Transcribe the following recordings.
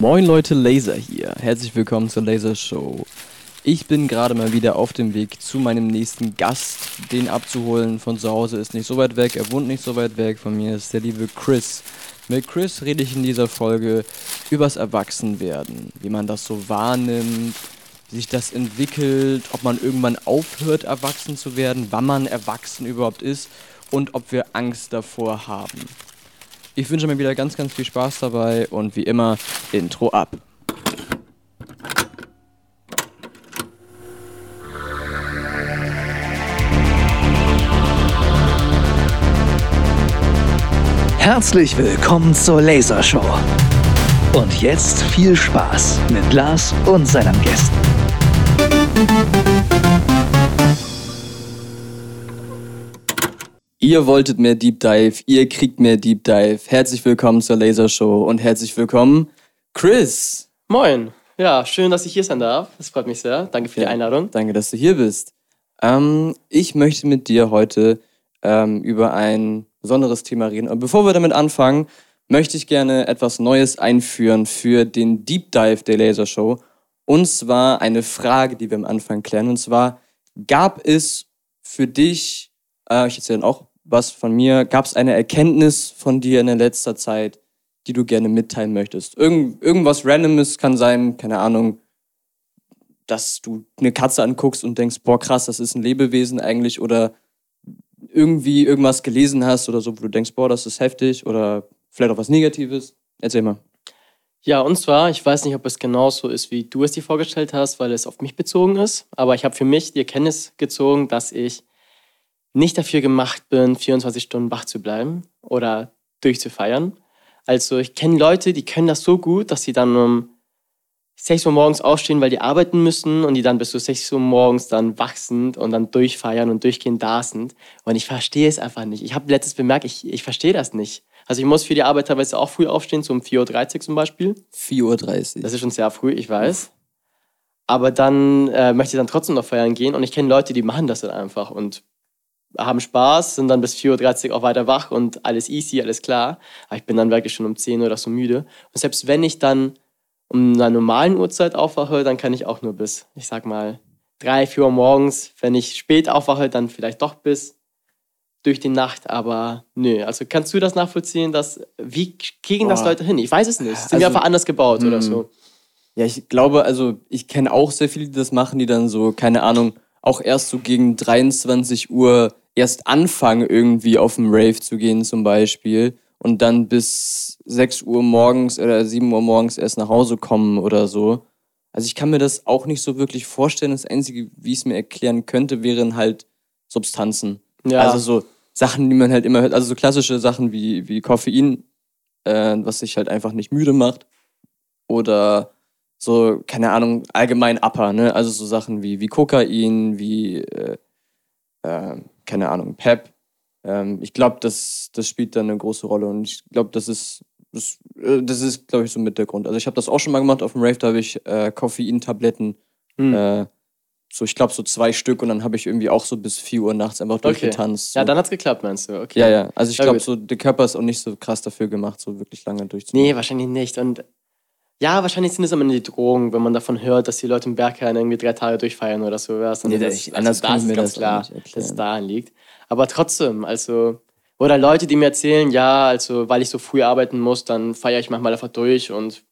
Moin Leute, Laser hier. Herzlich willkommen zur Laser Show. Ich bin gerade mal wieder auf dem Weg zu meinem nächsten Gast. Den abzuholen von zu Hause ist nicht so weit weg, er wohnt nicht so weit weg. Von mir ist der liebe Chris. Mit Chris rede ich in dieser Folge übers Erwachsenwerden, wie man das so wahrnimmt, wie sich das entwickelt, ob man irgendwann aufhört, erwachsen zu werden, wann man erwachsen überhaupt ist und ob wir Angst davor haben. Ich wünsche mir wieder ganz, ganz viel Spaß dabei und wie immer, Intro ab. Herzlich willkommen zur Lasershow. Und jetzt viel Spaß mit Lars und seinen Gästen. Ihr wolltet mehr Deep Dive, ihr kriegt mehr Deep Dive. Herzlich willkommen zur Lasershow und herzlich willkommen, Chris. Moin. Ja, schön, dass ich hier sein darf. Das freut mich sehr. Danke für die Einladung. Danke, dass du hier bist. Ähm, ich möchte mit dir heute ähm, über ein besonderes Thema reden. Und bevor wir damit anfangen, möchte ich gerne etwas Neues einführen für den Deep Dive der Lasershow. Und zwar eine Frage, die wir am Anfang klären. Und zwar, gab es für dich, äh, ich erzähle dann auch was von mir, gab es eine Erkenntnis von dir in der letzter Zeit, die du gerne mitteilen möchtest? Irgend, irgendwas Randomes kann sein, keine Ahnung, dass du eine Katze anguckst und denkst, boah krass, das ist ein Lebewesen eigentlich oder irgendwie irgendwas gelesen hast oder so, wo du denkst, boah, das ist heftig oder vielleicht auch was Negatives. Erzähl mal. Ja, und zwar, ich weiß nicht, ob es genauso ist, wie du es dir vorgestellt hast, weil es auf mich bezogen ist, aber ich habe für mich die Erkenntnis gezogen, dass ich nicht dafür gemacht bin, 24 Stunden wach zu bleiben oder durchzufeiern. Also ich kenne Leute, die können das so gut, dass sie dann um 6 Uhr morgens aufstehen, weil die arbeiten müssen und die dann bis zu 6 Uhr morgens dann wach sind und dann durchfeiern und durchgehend da sind. Und ich verstehe es einfach nicht. Ich habe letztes bemerkt, ich, ich verstehe das nicht. Also ich muss für die Arbeit teilweise auch früh aufstehen, so um 4.30 Uhr zum Beispiel. 4.30 Uhr. Das ist schon sehr früh, ich weiß. Aber dann äh, möchte ich dann trotzdem noch feiern gehen und ich kenne Leute, die machen das dann einfach und haben Spaß, sind dann bis 4.30 Uhr auch weiter wach und alles easy, alles klar. Aber ich bin dann wirklich schon um 10 Uhr oder so müde. Und selbst wenn ich dann um einer normalen Uhrzeit aufwache, dann kann ich auch nur bis, ich sag mal, 3, 4 Uhr morgens. Wenn ich spät aufwache, dann vielleicht doch bis durch die Nacht, aber nö. Also kannst du das nachvollziehen, dass, wie kriegen das Boah. Leute hin? Ich weiß es nicht. Sind Also, wir einfach anders gebaut oder mm. so? Ja, ich glaube, also ich kenne auch sehr viele, die das machen, die dann so, keine Ahnung, auch erst so gegen 23 Uhr erst anfangen, irgendwie auf den Rave zu gehen zum Beispiel und dann bis 6 Uhr morgens oder 7 Uhr morgens erst nach Hause kommen oder so. Also ich kann mir das auch nicht so wirklich vorstellen. Das Einzige, wie ich es mir erklären könnte, wären halt Substanzen. Ja. Also so Sachen, die man halt immer hört. Also so klassische Sachen wie, wie Koffein, äh, was sich halt einfach nicht müde macht. Oder so, keine Ahnung, allgemein Upper, ne? Also so Sachen wie, wie Kokain, wie, äh, äh, keine Ahnung, Pep. Ähm, ich glaube, das, das spielt dann eine große Rolle und ich glaube, das ist, das, äh, das ist, glaube ich, so mit der Grund. Also ich habe das auch schon mal gemacht auf dem Rave, da habe ich äh, Koffeintabletten, Hm. äh, so ich glaube so zwei Stück und dann habe ich irgendwie auch so bis 4 Uhr nachts einfach Okay. durchgetanzt. So. Ja, dann hat's geklappt, meinst du? Okay. ja, ja. Also ich glaube, so der Körper ist auch nicht so krass dafür gemacht, so wirklich lange durchzumachen. Nee, wahrscheinlich nicht. Und ja, wahrscheinlich sind es am Ende die Drogen, wenn man davon hört, dass die Leute im Berghain irgendwie drei Tage durchfeiern oder sowas. Und Nee, das, das- anders ich ist mir ganz das klar, dass es daran liegt. Aber trotzdem, also, oder Leute, die mir erzählen, ja, also, weil ich so früh arbeiten muss, dann feiere ich manchmal einfach durch und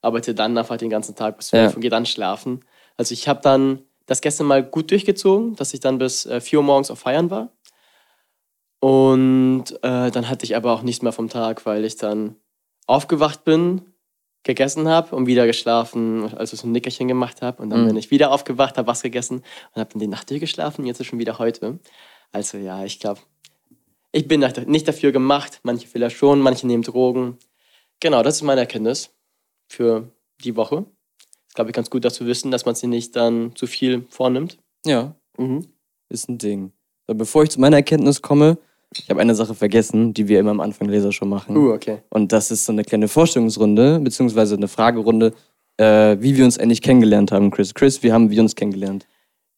arbeite dann einfach den ganzen Tag bis Ja. 12 und gehe dann schlafen. Also, ich habe dann das gestern mal gut durchgezogen, dass ich dann bis äh, 4 Uhr morgens auf Feiern war. Und äh, dann hatte ich aber auch nichts mehr vom Tag, weil ich dann aufgewacht bin, gegessen habe und wieder geschlafen, also so ein Nickerchen gemacht habe. Und dann Mhm. bin ich wieder aufgewacht, habe was gegessen und habe dann die Nacht durchgeschlafen jetzt ist schon wieder heute. Also ja, ich glaube, ich bin nicht dafür gemacht. Manche vielleicht schon, manche nehmen Drogen. Genau, das ist meine Erkenntnis für die Woche. Ist, glaube ich, ganz gut dazu wissen, dass man sich nicht dann zu viel vornimmt. Ja, Mhm. ist ein Ding. Bevor ich zu meiner Erkenntnis komme, ich habe eine Sache vergessen, die wir immer am Anfang der Lasershow machen. Uh, okay. Und das ist so eine kleine Vorstellungsrunde, beziehungsweise eine Fragerunde, äh, wie wir uns eigentlich kennengelernt haben, Chris. Chris, wie haben wir uns kennengelernt?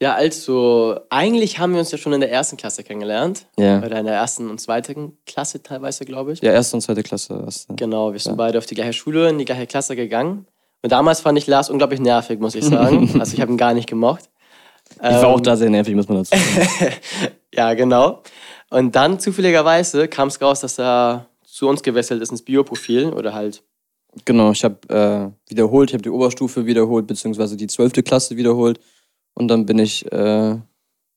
Ja, also, eigentlich haben wir uns ja schon in der ersten Klasse kennengelernt. Ja. Oder in der ersten und zweiten Klasse teilweise, glaube ich. Ja, erste und zweite Klasse. Erste. Genau, wir sind Ja. beide auf die gleiche Schule, in die gleiche Klasse gegangen. Und damals fand ich Lars unglaublich nervig, muss ich sagen. also ich habe ihn gar nicht gemocht. Ich war auch Ähm, da sehr nervig, muss man dazu sagen. Ja, genau. Und dann zufälligerweise kam es raus, dass er zu uns gewechselt ist ins Bioprofil oder halt. genau, ich habe äh, wiederholt, ich habe die Oberstufe wiederholt, beziehungsweise die zwölfte Klasse wiederholt. Und dann bin ich äh,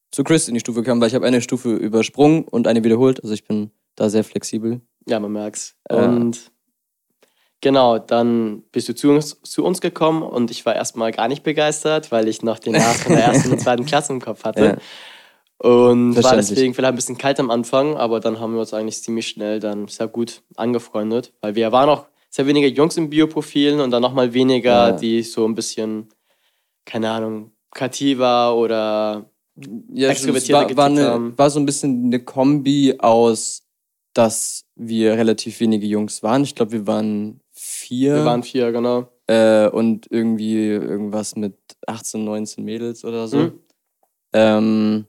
zu Chris in die Stufe gekommen, weil ich habe eine Stufe übersprungen und eine wiederholt. Also ich bin da sehr flexibel. Ja, man merkt's. Ja. Und genau, dann bist du zu uns, zu uns gekommen und ich war erstmal gar nicht begeistert, weil ich noch den Lars von der ersten und zweiten Klasse im Kopf hatte. Ja. Und war deswegen vielleicht ein bisschen kalt am Anfang, aber dann haben wir uns eigentlich ziemlich schnell dann sehr gut angefreundet, weil wir waren auch sehr wenige Jungs im Bioprofilen und dann nochmal weniger, Ja. die so ein bisschen, keine Ahnung, kreativer oder Ja, Extrovertierter es war, war, eine, haben. war so ein bisschen eine Kombi aus, dass wir relativ wenige Jungs waren. Ich glaube, wir waren vier. wir waren vier, genau. äh, und irgendwie irgendwas mit 18, 19 Mädels oder so. Mhm. Ähm,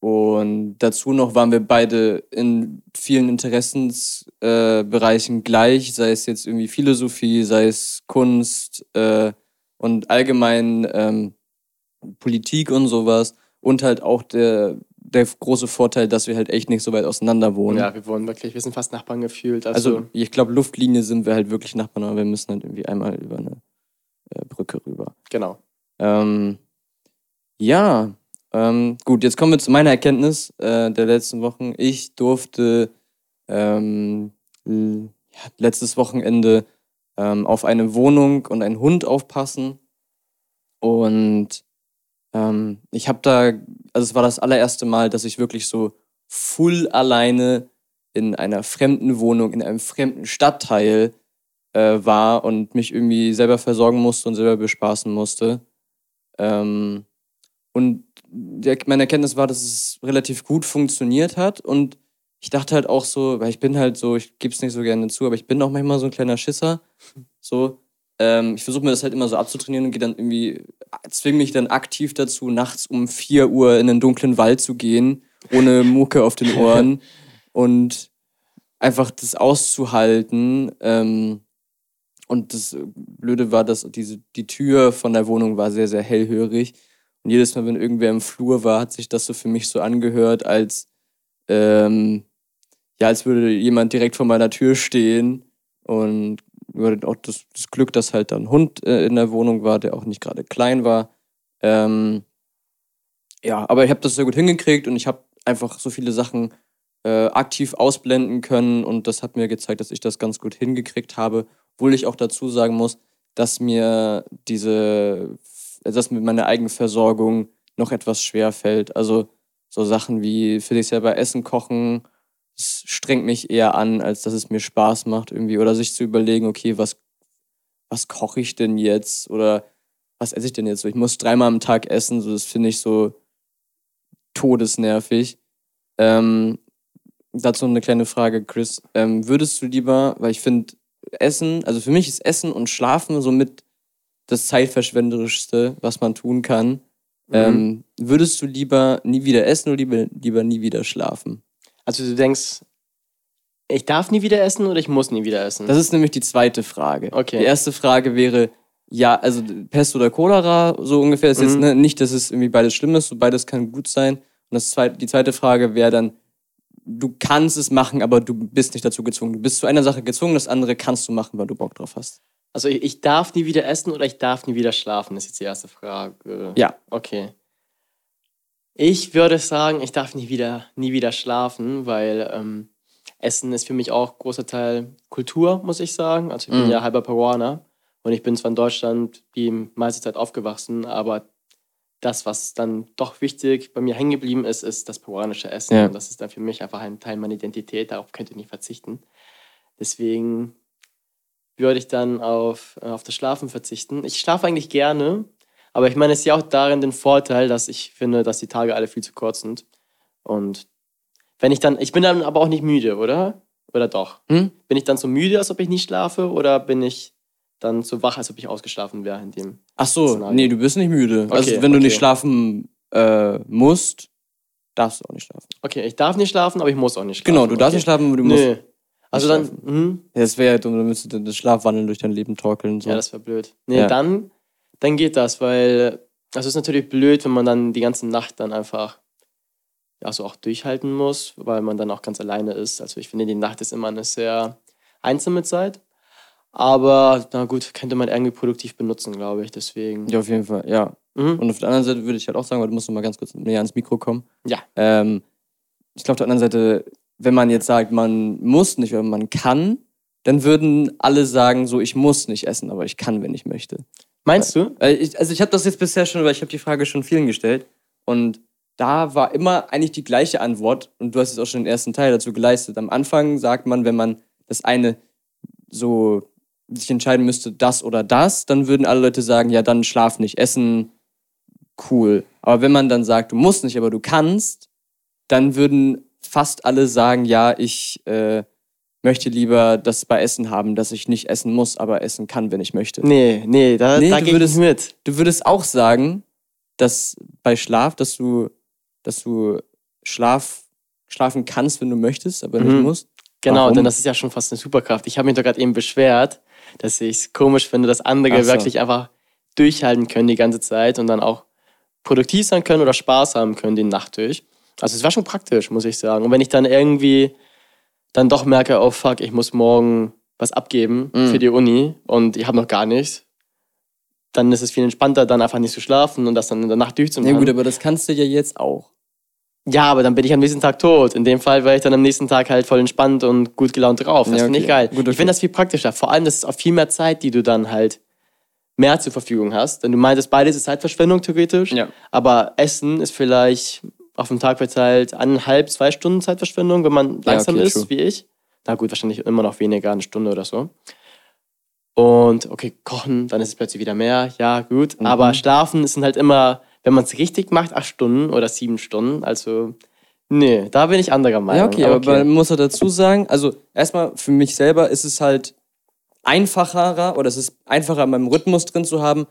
und dazu noch waren wir beide in vielen Interessensbereichen äh, gleich, sei es jetzt irgendwie Philosophie, sei es Kunst äh, und allgemein ähm, Politik und sowas. Und halt auch der, der große Vorteil, dass wir halt echt nicht so weit auseinander wohnen. Ja, wir wurden wirklich, wir sind fast Nachbarn gefühlt. Also, Also ich glaube, Luftlinie sind wir halt wirklich Nachbarn, aber wir müssen halt irgendwie einmal über eine äh, Brücke rüber. genau. Ähm, ja, ähm, gut, jetzt kommen wir zu meiner Erkenntnis äh, der letzten Wochen. Ich durfte ähm, letztes Wochenende ähm, auf eine Wohnung und einen Hund aufpassen. Und ähm, ich habe da, also es war das allererste Mal, dass ich wirklich so full alleine in einer fremden Wohnung, in einem fremden Stadtteil äh, war und mich irgendwie selber versorgen musste und selber bespaßen musste. Ähm, und der, meine Erkenntnis war, dass es relativ gut funktioniert hat. Und ich dachte halt auch so, weil ich bin halt so, ich gebe es nicht so gerne zu, aber ich bin auch manchmal so ein kleiner Schisser. So, ähm, ich versuche mir das halt immer so abzutrainieren und gehe dann irgendwie, zwinge mich dann aktiv dazu, nachts um 4 Uhr in einen dunklen Wald zu gehen, ohne Mucke auf den Ohren und einfach das auszuhalten. Ähm, und das Blöde war, dass diese, die Tür von der Wohnung war sehr, sehr hellhörig. Und jedes Mal, wenn irgendwer im Flur war, hat sich das so für mich so angehört, als, ähm, ja, als würde jemand direkt vor meiner Tür stehen. Und wir hatten auch das, das Glück, dass halt da ein Hund äh, in der Wohnung war, der auch nicht gerade klein war. Ähm, ja, aber ich habe das sehr gut hingekriegt und ich habe einfach so viele Sachen äh, aktiv ausblenden können und das hat mir gezeigt, dass ich das ganz gut hingekriegt habe, obwohl ich auch dazu sagen muss, dass mir diese, dass mir meine Eigenversorgung noch etwas schwer fällt. Also so Sachen wie für sich selber Essen kochen, das strengt mich eher an, als dass es mir Spaß macht irgendwie oder sich zu überlegen, okay, was, was koche ich denn jetzt oder was esse ich denn jetzt so? Ich muss dreimal am Tag essen, so das finde ich so todesnervig. Ähm, dazu eine kleine Frage, Chris. Ähm, würdest du lieber, weil ich finde, Essen, also für mich ist Essen und Schlafen somit das zeitverschwenderischste, was man tun kann. Mhm. Ähm, würdest du lieber nie wieder essen oder lieber, lieber nie wieder schlafen? Also du denkst, ich darf nie wieder essen oder ich muss nie wieder essen? Das ist nämlich die zweite Frage. Okay. Die erste Frage wäre, ja, also Pest oder Cholera, so ungefähr. Ist jetzt Mhm. ne, nicht, dass es irgendwie beides schlimm ist, so beides kann gut sein. Und das zweite, die zweite Frage wäre dann, du kannst es machen, aber du bist nicht dazu gezwungen. Du bist zu einer Sache gezwungen, das andere kannst du machen, weil du Bock drauf hast. Also ich, ich darf nie wieder essen oder ich darf nie wieder schlafen, ist jetzt die erste Frage. Ja. Okay. Ich würde sagen, ich darf nie wieder, nie wieder schlafen, weil ähm, Essen ist für mich auch großer Teil Kultur, muss ich sagen. Also ich bin Mhm. ja halber Peruaner und ich bin zwar in Deutschland die meiste Zeit aufgewachsen, aber das, was dann doch wichtig bei mir hängen geblieben ist, ist das peruanische Essen. Ja. Und das ist dann für mich einfach ein Teil meiner Identität, darauf könnt ihr nicht verzichten. Deswegen würde ich dann auf, äh, auf das Schlafen verzichten. Ich schlafe eigentlich gerne, aber ich meine, es ist ja auch darin den Vorteil, dass ich finde, dass die Tage alle viel zu kurz sind. Und wenn ich dann, ich bin dann aber auch nicht müde, oder? Oder doch? Hm? Bin ich dann so müde, als ob ich nicht schlafe, oder bin ich dann so wach, als ob ich ausgeschlafen wäre in dem? Ach so, Szenario. nee, du bist nicht müde. also Okay, wenn du okay. nicht schlafen äh, musst, darfst du auch nicht schlafen. Okay, ich darf nicht schlafen, aber ich muss auch nicht schlafen. Genau, du darfst okay. nicht schlafen, aber du musst. Nö. Also dann. Ja, das wäre ja dumm, dann müsstest du das Schlafwandeln durch dein Leben torkeln. So. ja, das wäre blöd. Nee, Ja. dann, dann geht das, weil das ist natürlich blöd, wenn man dann die ganze Nacht dann einfach ja, so auch durchhalten muss, weil man dann auch ganz alleine ist. Also ich finde, die Nacht ist immer eine sehr einsame Zeit. Aber na gut, könnte man irgendwie produktiv benutzen, glaube ich. Deswegen. ja, auf jeden Fall, ja. Mhm. Und auf der anderen Seite würde ich halt auch sagen, weil du musst noch mal ganz kurz näher ans Mikro kommen. Ja. Ähm, ich glaube, auf der anderen Seite, wenn man jetzt sagt, man muss nicht oder man kann, dann würden alle sagen, so, ich muss nicht essen, aber ich kann, wenn ich möchte. Meinst du? Äh, ich, also ich habe das jetzt bisher schon, weil ich habe die Frage schon vielen gestellt und da war immer eigentlich die gleiche Antwort und du hast jetzt auch schon den ersten Teil dazu geleistet. Am Anfang sagt man, wenn man das eine so sich entscheiden müsste, das oder das, dann würden alle Leute sagen, ja, dann schlaf nicht, essen, cool. Aber wenn man dann sagt, du musst nicht, aber du kannst, dann würden fast alle sagen, ja, ich äh, möchte lieber das bei Essen haben, dass ich nicht essen muss, aber essen kann, wenn ich möchte. Nee, nee, da, Nee, da du ich würdest- nicht mit. Du würdest auch sagen, dass bei Schlaf, dass du, dass du Schlaf, schlafen kannst, wenn du möchtest, aber nicht Mhm. musst. Genau, Warum? denn das ist ja schon fast eine Superkraft. Ich habe mich doch gerade eben beschwert, dass ich es komisch finde, dass andere so. wirklich einfach durchhalten können die ganze Zeit und dann auch produktiv sein können oder Spaß haben können die Nacht durch. Also es war schon praktisch, muss ich sagen. Und wenn ich dann irgendwie dann doch merke, oh fuck, ich muss morgen was abgeben Mhm. für die Uni und ich habe noch gar nichts, dann ist es viel entspannter, dann einfach nicht zu schlafen und das dann in der Nacht Ja durchzumachen. gut, aber das kannst du ja jetzt auch. Ja, aber dann bin ich am nächsten Tag tot. In dem Fall wäre ich dann am nächsten Tag halt voll entspannt und gut gelaunt drauf. Das Ja, finde ich okay. geil. Gut, okay. Ich finde das viel praktischer. Vor allem, das ist auch viel mehr Zeit, die du dann halt mehr zur Verfügung hast. Denn du meintest, beides ist Zeitverschwendung theoretisch. Ja. Aber Essen ist vielleicht auf dem Tag verteilt eineinhalb, zwei Stunden Zeitverschwendung, wenn man Ja, langsam okay, ist, true. wie ich. Na gut, wahrscheinlich immer noch weniger, eine Stunde oder so. Und okay, kochen, dann ist es plötzlich wieder mehr. Ja, gut. Mhm. Aber schlafen sind halt immer, wenn man es richtig macht, acht Stunden oder sieben Stunden. Also, nee, da bin ich anderer Meinung. Ja, okay, aber man muss ja dazu sagen, also erstmal für mich selber ist es halt einfacher oder es ist einfacher, in meinem Rhythmus drin zu haben,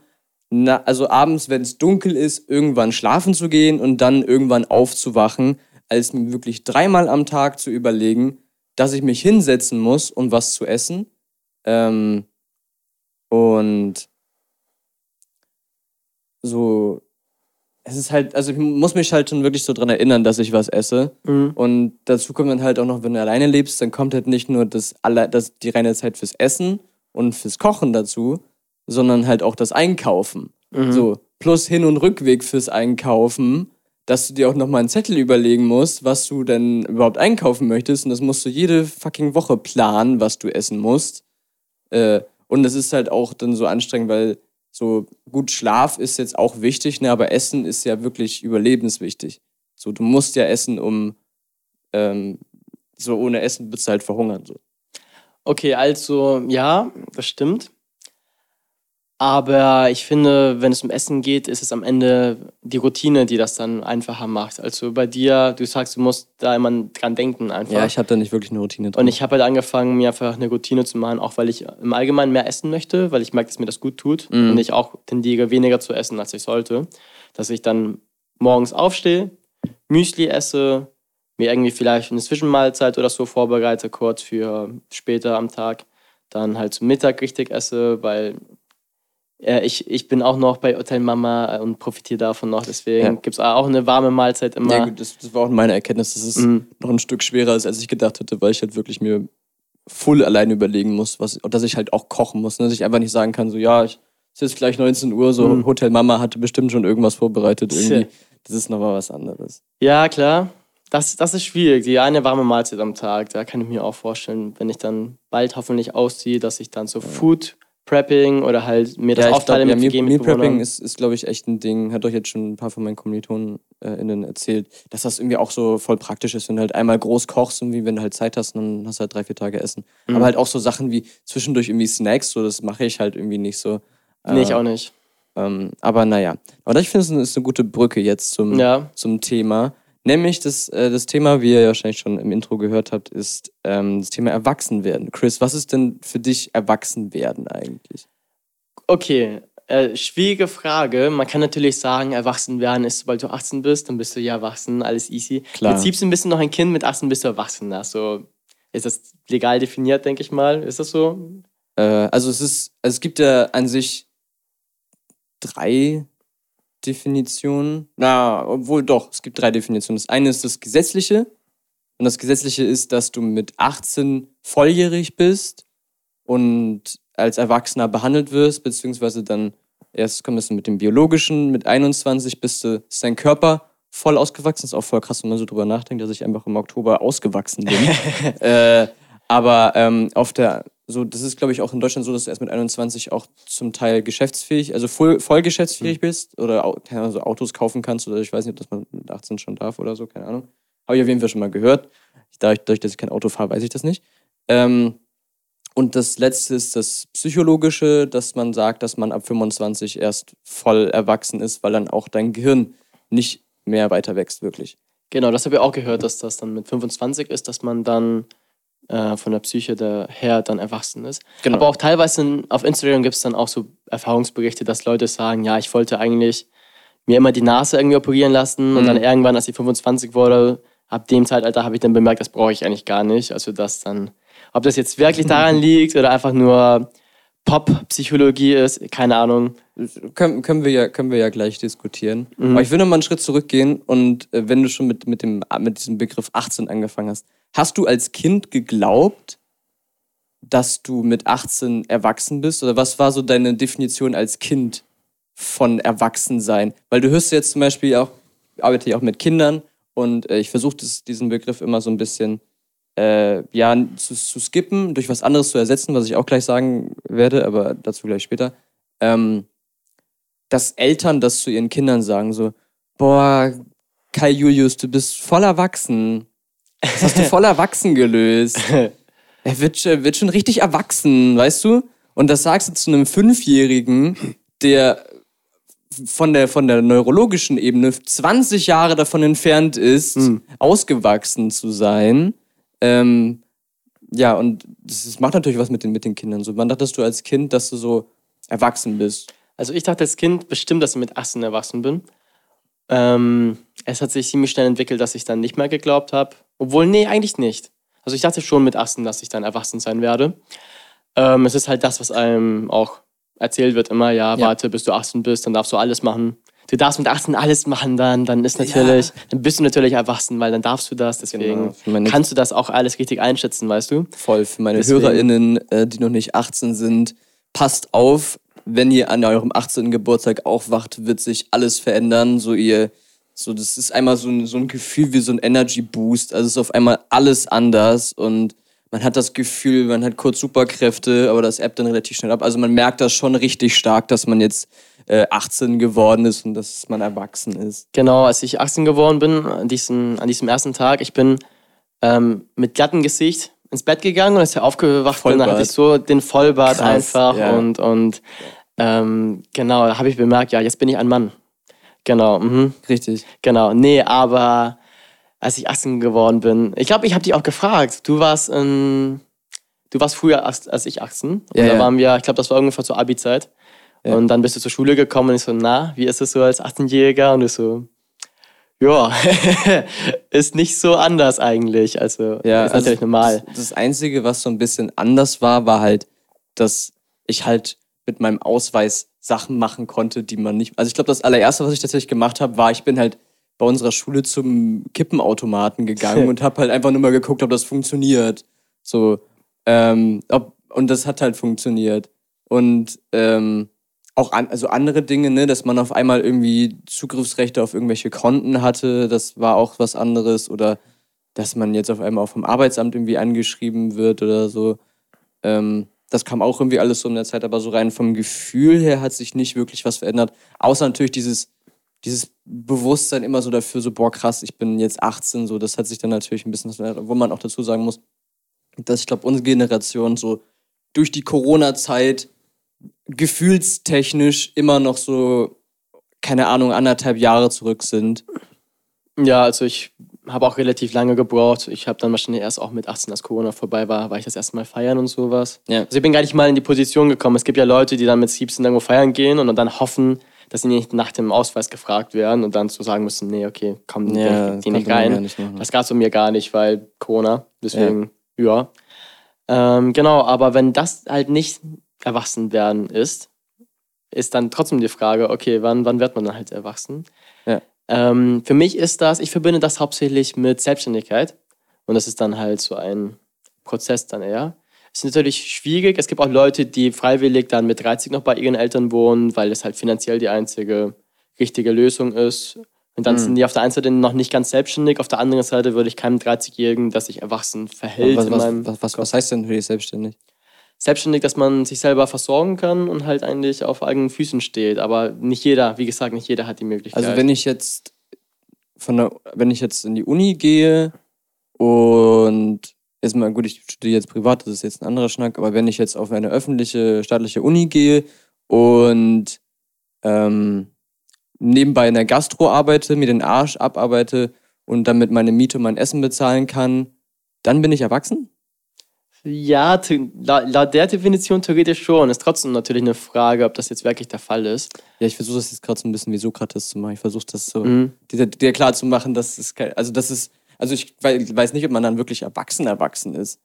na, also abends, wenn es dunkel ist, irgendwann schlafen zu gehen und dann irgendwann aufzuwachen, als mir wirklich dreimal am Tag zu überlegen, dass ich mich hinsetzen muss, um was zu essen. Ähm, und so, es ist halt, also ich muss mich halt schon wirklich so dran erinnern, dass ich was esse. Mhm. Und dazu kommt dann halt auch noch, wenn du alleine lebst, dann kommt halt nicht nur das, alle, das, die reine Zeit fürs Essen und fürs Kochen dazu, sondern halt auch das Einkaufen. Mhm. So, plus Hin- und Rückweg fürs Einkaufen, dass du dir auch nochmal einen Zettel überlegen musst, was du denn überhaupt einkaufen möchtest. Und das musst du jede fucking Woche planen, was du essen musst. Äh, und das ist halt auch dann so anstrengend, weil so gut Schlaf ist jetzt auch wichtig, ne, aber Essen ist ja wirklich überlebenswichtig. So, du musst ja essen, um ähm, so ohne Essen wirst du halt verhungern. So. Okay, also ja, das stimmt. Aber ich finde, wenn es um Essen geht, ist es am Ende die Routine, die das dann einfacher macht. Also bei dir, du sagst, du musst da immer dran denken einfach. Ja, ich habe da nicht wirklich eine Routine drin. Und ich habe halt angefangen, mir einfach eine Routine zu machen, auch weil ich im Allgemeinen mehr essen möchte, weil ich merke, dass mir das gut tut. Mhm. Und ich auch tendiere, weniger zu essen, als ich sollte. Dass ich dann morgens aufstehe, Müsli esse, mir irgendwie vielleicht eine Zwischenmahlzeit oder so vorbereite, kurz für später am Tag. Dann halt zum Mittag richtig esse, weil äh, ich, ich bin auch noch bei Hotel Mama und profitiere davon noch. Deswegen Ja. gibt es auch eine warme Mahlzeit immer. ja, gut, das, das war auch meine Erkenntnis, dass es Mhm. noch ein Stück schwerer ist, als ich gedacht hätte, weil ich halt wirklich mir voll alleine überlegen muss, was, und dass ich halt auch kochen muss, ne? dass ich einfach nicht sagen kann, so, ja, ich, es ist jetzt gleich 19 Uhr, so Mhm. Hotel Mama hatte bestimmt schon irgendwas vorbereitet irgendwie. Das ist nochmal was anderes. Ja, klar. Das, das ist schwierig. Die eine warme Mahlzeit am Tag, da kann ich mir auch vorstellen, wenn ich dann bald hoffentlich ausziehe, dass ich dann so Food Prepping oder halt mir das ja, aufteile glaub, ja, mit Meal, WG Meal Prepping ist, ist glaube ich, echt ein Ding. Hat doch jetzt schon ein paar von meinen KommilitonInnen äh, innen erzählt, dass das irgendwie auch so voll praktisch ist, wenn du halt einmal groß kochst und wie wenn du halt Zeit hast, dann hast du halt drei, vier Tage Essen. Mhm. Aber halt auch so Sachen wie zwischendurch irgendwie Snacks, so das mache ich halt irgendwie nicht so. Nee, ich Äh, auch nicht. Ähm, aber naja. Aber ich finde, es ist eine gute Brücke jetzt zum, Ja. zum Thema. Nämlich das, äh, das Thema, wie ihr ja wahrscheinlich schon im Intro gehört habt, ist ähm, das Thema Erwachsenwerden. Chris, was ist denn für dich Erwachsenwerden eigentlich? Okay, äh, schwierige Frage. Man kann natürlich sagen, erwachsen werden ist, sobald du 18 bist, dann bist du ja erwachsen, alles easy. Klar. Im Prinzip bist du ein bisschen noch ein Kind, mit 18 bist du erwachsen. Also ist das legal definiert, denke ich mal. Ist das so? Äh, also es ist, also es gibt ja an sich drei Definitionen. Na, obwohl doch, es gibt drei Definitionen. Das eine ist das Gesetzliche. Und das Gesetzliche ist, dass du mit 18 volljährig bist und als Erwachsener behandelt wirst, beziehungsweise dann erst kommt es mit dem Biologischen, mit 21 bist du, ist dein Körper voll ausgewachsen. ist auch voll krass, wenn man so drüber nachdenkt, dass ich einfach im Oktober ausgewachsen bin. äh, aber ähm, auf der, so, das ist glaube ich auch in Deutschland so, dass du erst mit 21 auch zum Teil geschäftsfähig, also voll, voll geschäftsfähig mhm. bist oder also Autos kaufen kannst oder ich weiß nicht, ob das man mit 18 schon darf oder so, keine Ahnung. Habe ich auf jeden Fall schon mal gehört. Dadurch, dadurch dass ich kein Auto fahre, weiß ich das nicht. Ähm, und das letzte ist das Psychologische, dass man sagt, dass man ab 25 erst voll erwachsen ist, weil dann auch dein Gehirn nicht mehr weiter wächst, wirklich. Genau, das habe ich auch gehört, dass das dann mit 25 ist, dass man dann äh, von der Psyche her dann erwachsen ist. Genau. Aber auch teilweise auf Instagram gibt es dann auch so Erfahrungsberichte, dass Leute sagen, ja, ich wollte eigentlich mir immer die Nase irgendwie operieren lassen mhm. und dann irgendwann, als ich 25 wurde, ab dem Zeitalter habe ich dann bemerkt, das brauche ich eigentlich gar nicht. Also das dann, ob das jetzt wirklich daran liegt oder einfach nur Pop-Psychologie ist, keine Ahnung. Können, können, wir ja, können wir ja gleich diskutieren. Mhm. Aber ich will noch mal einen Schritt zurückgehen und äh, wenn du schon mit, mit, dem, mit diesem Begriff 18 angefangen hast, hast du als Kind geglaubt, dass du mit 18 erwachsen bist? Oder was war so deine Definition als Kind von Erwachsensein? Weil du hörst jetzt zum Beispiel auch, arbeite ich auch mit Kindern und äh, ich versuche diesen Begriff immer so ein bisschen äh, ja, zu, zu, skippen, durch was anderes zu ersetzen, was ich auch gleich sagen werde, aber dazu gleich später. Ähm, dass Eltern das zu ihren Kindern sagen, so, boah, Kai Julius, du bist voll erwachsen. Das hast du voll erwachsen gelöst. Er wird, wird schon richtig erwachsen, weißt du? Und das sagst du zu einem Fünfjährigen, der von der, von der neurologischen Ebene 20 Jahre davon entfernt ist, mhm. ausgewachsen zu sein. Ähm, ja, und das, macht natürlich was mit den, mit den Kindern. So, wann dachtest du als Kind, dass du so erwachsen bist? Also ich dachte als Kind bestimmt, dass ich mit 18 erwachsen bin. Ähm, es hat sich ziemlich schnell entwickelt, dass ich dann nicht mehr geglaubt habe. Obwohl, nee, eigentlich nicht. Also ich dachte schon mit 18, dass ich dann erwachsen sein werde. Ähm, es ist halt das, was einem auch erzählt wird immer, ja, ja, warte, bis du 18 bist, dann darfst du alles machen. Du darfst mit 18 alles machen, dann, dann ist natürlich, ja. dann bist du natürlich erwachsen, weil dann darfst du das, deswegen genau. kannst du das auch alles richtig einschätzen, weißt du? Voll, für meine deswegen. HörerInnen, äh, die noch nicht 18 sind, passt auf, wenn ihr an eurem 18. Geburtstag aufwacht, wird sich alles verändern, so ihr so, das ist einmal so ein, so ein Gefühl wie so ein Energy Boost. Also es ist auf einmal alles anders und man hat das Gefühl, man hat kurz Superkräfte, aber das App dann relativ schnell ab. Also man merkt das schon richtig stark, dass man jetzt äh, 18 geworden ist und dass man erwachsen ist. Genau, als ich 18 geworden bin, an diesem, an diesem ersten Tag, ich bin ähm, mit glattem Gesicht ins Bett gegangen und als ich aufgewacht Vollbart. bin, dann hatte ich so den Vollbart Krass, einfach ja. und, und ähm, genau, da habe ich bemerkt, ja, jetzt bin ich ein Mann. Genau, mhm. richtig. Genau, nee, aber als ich 18 geworden bin. Ich glaube, ich habe dich auch gefragt. Du warst in, du warst früher als, als ich 18. Und ja, da waren wir, ich glaube, das war ungefähr zur Abi-Zeit. Ja. Und dann bist du zur Schule gekommen und ich so, na, wie ist es so als 18-Jähriger? Und du so, ja, ist nicht so anders eigentlich. Also ja, ist natürlich also normal. Das, das Einzige, was so ein bisschen anders war, war halt, dass ich halt mit meinem Ausweis Sachen machen konnte, die man nicht. Also ich glaube, das allererste, was ich tatsächlich gemacht habe, war, ich bin halt bei unserer Schule zum Kippenautomaten gegangen und habe halt einfach nur mal geguckt, ob das funktioniert. So, ähm, ob, und das hat halt funktioniert. Und ähm, auch an, also andere Dinge, ne, dass man auf einmal irgendwie Zugriffsrechte auf irgendwelche Konten hatte, das war auch was anderes. Oder dass man jetzt auf einmal auch vom Arbeitsamt irgendwie angeschrieben wird oder so. Ähm, das kam auch irgendwie alles so in der Zeit, aber so rein vom Gefühl her hat sich nicht wirklich was verändert. Außer natürlich dieses dieses Bewusstsein immer so dafür, so, boah, krass, ich bin jetzt 18, so, das hat sich dann natürlich ein bisschen, wo man auch dazu sagen muss, dass ich glaube, unsere Generation so durch die Corona-Zeit gefühlstechnisch immer noch so, keine Ahnung, anderthalb Jahre zurück sind. Ja, also ich habe auch relativ lange gebraucht. Ich habe dann wahrscheinlich erst auch mit 18, als Corona vorbei war, war ich das erste Mal feiern und sowas. Ja. Also ich bin gar nicht mal in die Position gekommen. Es gibt ja Leute, die dann mit 17 irgendwo feiern gehen und dann hoffen, dass sie nicht nach dem Ausweis gefragt werden und dann zu sagen müssen, nee, okay, komm, ja, die nicht rein. Nicht das gab es bei mir gar nicht, weil Corona. Deswegen, Ja. Ähm, genau, aber wenn das halt nicht erwachsen werden ist, ist dann trotzdem die Frage, okay, wann, wann wird man dann halt erwachsen? Ja. Ähm, für mich ist das, ich verbinde das hauptsächlich mit Selbstständigkeit. Und das ist dann halt so ein Prozess dann eher. Es ist natürlich schwierig. Es gibt auch Leute, die freiwillig dann mit 30 noch bei ihren Eltern wohnen, weil es halt finanziell die einzige richtige Lösung ist. Und dann mhm. sind die auf der einen Seite noch nicht ganz selbstständig, auf der anderen Seite würde ich keinem 30-Jährigen, das sich erwachsen verhält. Was, was, was, was, was heißt denn für dich selbstständig? Selbstständig, dass man sich selber versorgen kann und halt eigentlich auf eigenen Füßen steht. Aber nicht jeder, wie gesagt, nicht jeder hat die Möglichkeit. Also wenn ich jetzt von der, wenn ich jetzt in die Uni gehe und jetzt mal, gut, ich studiere jetzt privat, das ist jetzt ein anderer Schnack, aber wenn ich jetzt auf eine öffentliche, staatliche Uni gehe und ähm, nebenbei in der Gastro arbeite, mir den Arsch abarbeite und damit meine Miete und mein Essen bezahlen kann, dann bin ich erwachsen? Ja, laut der Definition theoretisch schon. Ist trotzdem natürlich eine Frage, ob das jetzt wirklich der Fall ist. Ja, ich versuche das jetzt gerade so ein bisschen wie Sokrates zu machen. Ich versuche das so, mhm. dir, dir, klar zu machen, dass es, also das ist, also ich weiß nicht, ob man dann wirklich erwachsen erwachsen ist.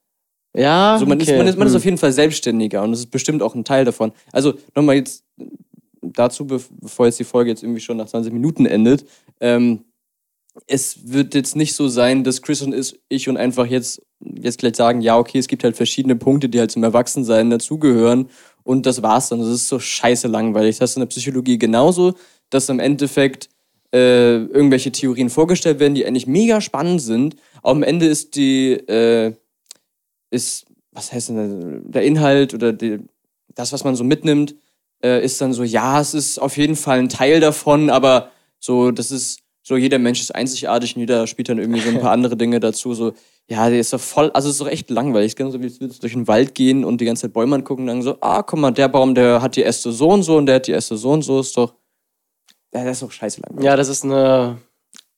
Ja, also man, okay. ist, man, ist, man ist mhm. auf jeden Fall selbstständiger und das ist bestimmt auch ein Teil davon. Also nochmal jetzt dazu, bevor jetzt die Folge jetzt irgendwie schon nach 20 Minuten endet, ähm, es wird jetzt nicht so sein, dass Chris und ich und einfach jetzt, jetzt gleich sagen, ja, okay, es gibt halt verschiedene Punkte, die halt zum Erwachsensein dazugehören und das war's dann. Das ist so scheiße langweilig. Das ist in der Psychologie genauso, dass im Endeffekt äh, irgendwelche Theorien vorgestellt werden, die eigentlich mega spannend sind. Aber am Ende ist die, äh, ist, was heißt denn, der Inhalt oder die, das, was man so mitnimmt, äh, ist dann so, ja, es ist auf jeden Fall ein Teil davon, aber so, das ist so, jeder Mensch ist einzigartig und jeder spielt dann irgendwie so ein paar andere Dinge dazu. So, ja, der ist doch voll, also es ist doch echt langweilig. Es ist genauso wie du durch den Wald gehen und die ganze Zeit Bäume angucken und dann so, ah, guck mal, der Baum, der hat die Äste so und so und der hat die Äste so und so, ist doch, ja, das ist doch scheiße langweilig. Ja, das ist eine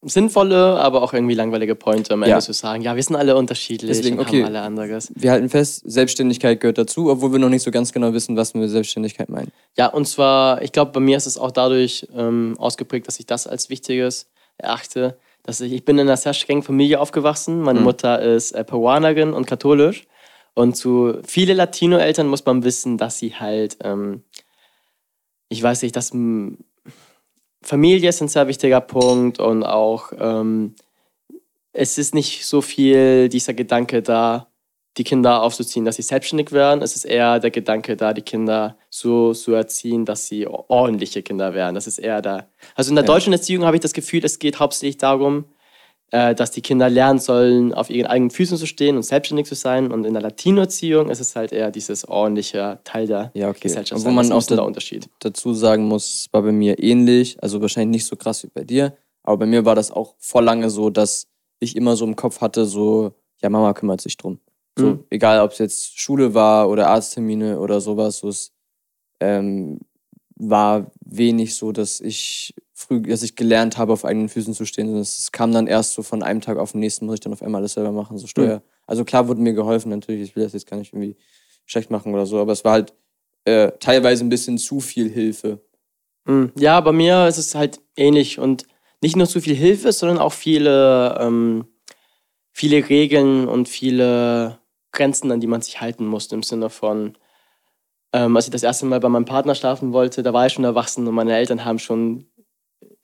sinnvolle, aber auch irgendwie langweilige Pointe, am Ende ja. zu sagen, ja, wir sind alle unterschiedlich Deswegen, okay. haben alle anderes. Wir halten fest, Selbstständigkeit gehört dazu, obwohl wir noch nicht so ganz genau wissen, was wir mit Selbstständigkeit meinen. Ja, und zwar, ich glaube, bei mir ist es auch dadurch ähm, ausgeprägt, dass ich das als Wichtiges erachte. Dass ich, ich bin in einer sehr strengen Familie aufgewachsen. Meine mhm. Mutter ist äh, Peruanerin und katholisch. Und zu viele Latino-Eltern muss man wissen, dass sie halt, ähm, ich weiß nicht, dass Familie ist ein sehr wichtiger Punkt und auch ähm, es ist nicht so viel dieser Gedanke da, die Kinder aufzuziehen, dass sie selbstständig werden. Es ist eher der Gedanke da, die Kinder so zu erziehen, dass sie ordentliche Kinder werden. Das ist eher da. Also in der ja. deutschen Erziehung habe ich das Gefühl, es geht hauptsächlich darum, äh, dass die Kinder lernen sollen, auf ihren eigenen Füßen zu stehen und selbstständig zu sein. Und in der Latino-Erziehung ist es halt eher dieses ordentliche Teil der ja, okay. Gesellschaft. Wo man auch da, Unterschied. dazu sagen muss, war bei mir ähnlich, also wahrscheinlich nicht so krass wie bei dir, aber bei mir war das auch vor lange so, dass ich immer so im Kopf hatte, so, ja, Mama kümmert sich drum. So, mhm. egal ob es jetzt Schule war oder Arzttermine oder sowas, so es ähm, war wenig so, dass ich früh, dass ich gelernt habe, auf eigenen Füßen zu stehen. Es kam dann erst so von einem Tag auf den nächsten, muss ich dann auf einmal alles selber machen, so Steuer. Mhm. Also klar wurde mir geholfen, natürlich, ich will das jetzt gar nicht irgendwie schlecht machen oder so, aber es war halt äh, teilweise ein bisschen zu viel Hilfe. Mhm. Ja, bei mir ist es halt ähnlich und nicht nur zu viel Hilfe, sondern auch viele, ähm, viele Regeln und viele Grenzen, an die man sich halten musste, im Sinne von, ähm, als ich das erste Mal bei meinem Partner schlafen wollte, da war ich schon erwachsen und meine Eltern haben schon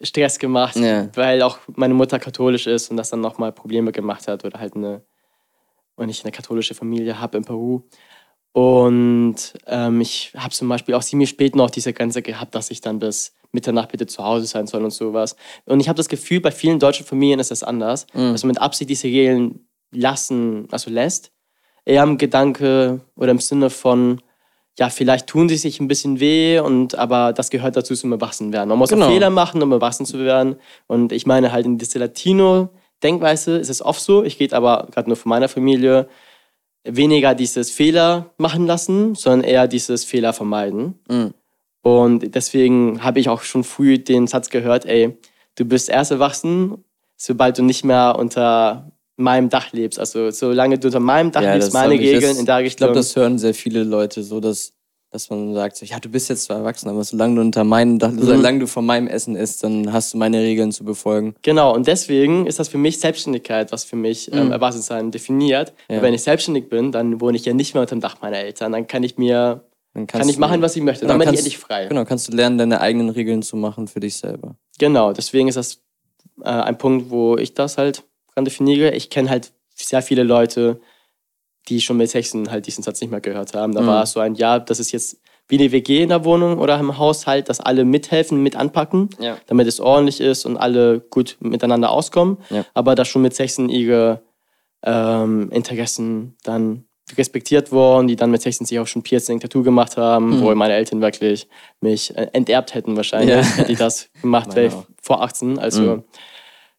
Stress gemacht, ja. weil auch meine Mutter katholisch ist und das dann nochmal Probleme gemacht hat oder halt eine, und ich eine katholische Familie habe in Peru. Und ähm, ich habe zum Beispiel auch ziemlich spät noch diese Grenze gehabt, dass ich dann bis Mitternacht bitte zu Hause sein soll und sowas. Und ich habe das Gefühl, bei vielen deutschen Familien ist das anders, mhm. dass man mit Absicht diese Regeln lassen, also lässt. Eher im Gedanke oder im Sinne von, ja, vielleicht tun sie sich ein bisschen weh, und, aber das gehört dazu zum Erwachsenwerden. Man muss genau. auch Fehler machen, um erwachsen zu werden. Und ich meine halt in dieser Latino-Denkweise ist es oft so, ich gehe aber gerade nur von meiner Familie, weniger dieses Fehler machen lassen, sondern eher dieses Fehler vermeiden. Mhm. Und deswegen habe ich auch schon früh den Satz gehört, ey, du bist erst erwachsen, sobald du nicht mehr unter meinem Dach lebst. Also solange du unter meinem Dach ja, lebst, meine Regeln in der Richtung. Ich glaube, das hören sehr viele Leute so, dass dass man sagt, so, ja, du bist jetzt zwar erwachsen, aber solange du unter meinen, Mhm. solange du von meinem Essen isst, dann hast du meine Regeln zu befolgen. Genau, und deswegen ist das für mich Selbstständigkeit, was für mich ähm, Erwachsensein definiert. Ja. Wenn ich selbstständig bin, dann wohne ich ja nicht mehr unter dem Dach meiner Eltern. Dann kann ich mir, kann ich machen, was ich möchte. Genau, dann bin ich endlich frei. Genau, kannst du lernen, deine eigenen Regeln zu machen für dich selber. Genau, deswegen ist das äh, ein Punkt, wo ich das halt dran definiere. Ich kenne halt sehr viele Leute, die schon mit 16 halt diesen Satz nicht mehr gehört haben. Da Mhm. war es so ein, ja, das ist jetzt wie eine WG in der Wohnung oder im Haushalt, dass alle mithelfen, mit anpacken, Ja. damit es ordentlich ist und alle gut miteinander auskommen. Ja. Aber dass schon mit 16 ihre ähm, Interessen dann respektiert wurden, die dann mit 16 sich auch schon Piercing, Tattoo gemacht haben, wo meine Eltern wirklich mich äh, enterbt hätten wahrscheinlich, Ja. hätte ich das gemacht, wäre vor 18. Also Mhm.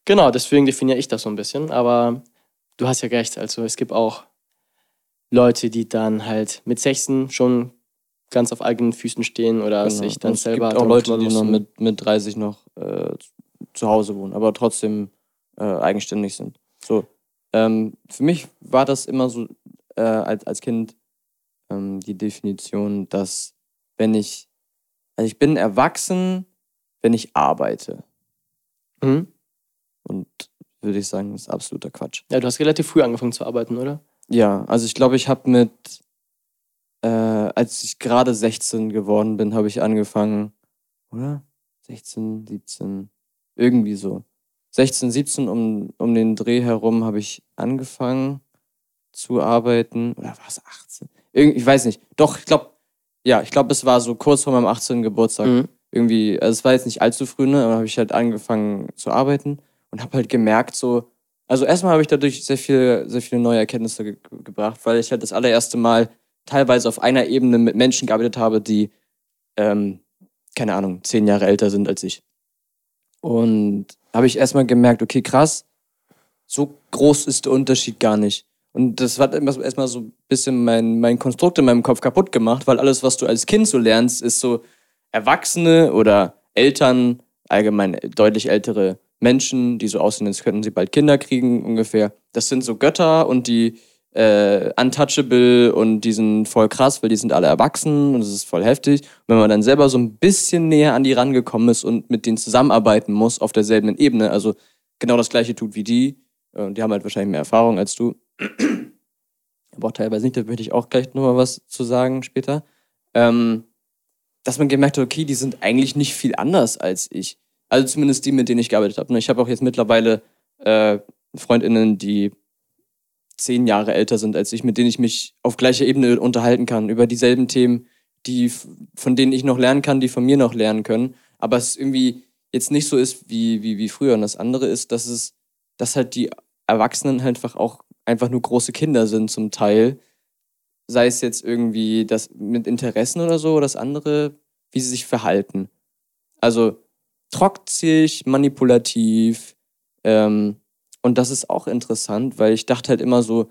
Genau, deswegen definiere ich das so ein bisschen. Aber du hast ja recht, also es gibt auch Leute, die dann halt mit 16 schon ganz auf eigenen Füßen stehen oder Genau. sich dann Und es selber gibt auch Leute, die noch mit, mit 30 noch äh, zu Hause wohnen, aber trotzdem äh, eigenständig sind. So, ähm, für mich war das immer so äh, als, als Kind ähm, die Definition, dass wenn ich, also ich bin erwachsen, wenn ich arbeite. Mhm. Und würde ich sagen, das ist absoluter Quatsch. Ja, du hast relativ früh angefangen zu arbeiten, oder? Ja, also ich glaube, ich habe mit, äh, als ich gerade 16 geworden bin, habe ich angefangen, oder? 16, 17, irgendwie so. 16, 17 um, um den Dreh herum habe ich angefangen zu arbeiten. Oder war es 18? Irgend, ich weiß nicht. Doch, ich glaube, ja, ich glaube, es war so kurz vor meinem 18. Geburtstag. Mhm. Irgendwie, also es war jetzt nicht allzu früh, ne? Aber habe ich halt angefangen zu arbeiten und habe halt gemerkt, so, also erstmal habe ich dadurch sehr viel, sehr viele neue Erkenntnisse ge gebracht, weil ich halt das allererste Mal teilweise auf einer Ebene mit Menschen gearbeitet habe, die, ähm, keine Ahnung, zehn Jahre älter sind als ich. Und habe ich erstmal gemerkt, okay, krass, so groß ist der Unterschied gar nicht. Und das hat erstmal so ein bisschen mein, mein Konstrukt in meinem Kopf kaputt gemacht, weil alles, was du als Kind so lernst, ist so Erwachsene oder Eltern, allgemein deutlich ältere Menschen, die so aussehen, als könnten sie bald Kinder kriegen, ungefähr. Das sind so Götter und die äh, untouchable und die sind voll krass, weil die sind alle erwachsen und es ist voll heftig. Und wenn man dann selber so ein bisschen näher an die rangekommen ist und mit denen zusammenarbeiten muss auf derselben Ebene, also genau das gleiche tut wie die, äh, und die haben halt wahrscheinlich mehr Erfahrung als du, aber auch teilweise nicht, da möchte ich auch gleich nochmal was zu sagen später, ähm, dass man gemerkt hat, okay, die sind eigentlich nicht viel anders als ich. Also zumindest die, mit denen ich gearbeitet habe. Ich habe auch jetzt mittlerweile äh, FreundInnen, die zehn Jahre älter sind als ich, mit denen ich mich auf gleicher Ebene unterhalten kann, über dieselben Themen, die, von denen ich noch lernen kann, die von mir noch lernen können. Aber es irgendwie jetzt nicht so ist wie, wie, wie früher. Und das andere ist, dass es, dass halt die Erwachsenen halt einfach auch einfach nur große Kinder sind zum Teil. Sei es jetzt irgendwie das mit Interessen oder so, oder das andere, wie sie sich verhalten. Also trotzig, manipulativ. Ähm, und das ist auch interessant, weil ich dachte halt immer so,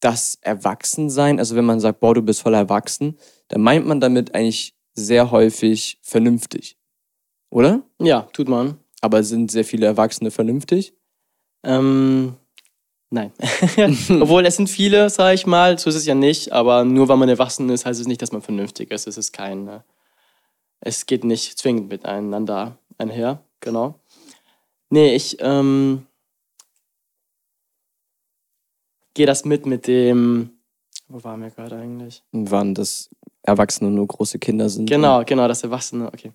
das Erwachsensein, also wenn man sagt, boah, du bist voll erwachsen, dann meint man damit eigentlich sehr häufig vernünftig. Oder? Ja, tut man. Aber sind sehr viele Erwachsene vernünftig? Ähm, nein. Obwohl es sind viele, sage ich mal, so ist es ja nicht, aber nur weil man erwachsen ist, heißt es nicht, dass man vernünftig ist. Es ist kein, äh, es geht nicht zwingend miteinander einher, genau. Nee, ich ähm, gehe das mit mit dem, wo waren wir gerade eigentlich? Wann das Erwachsene nur große Kinder sind? Genau, genau, das Erwachsene, okay.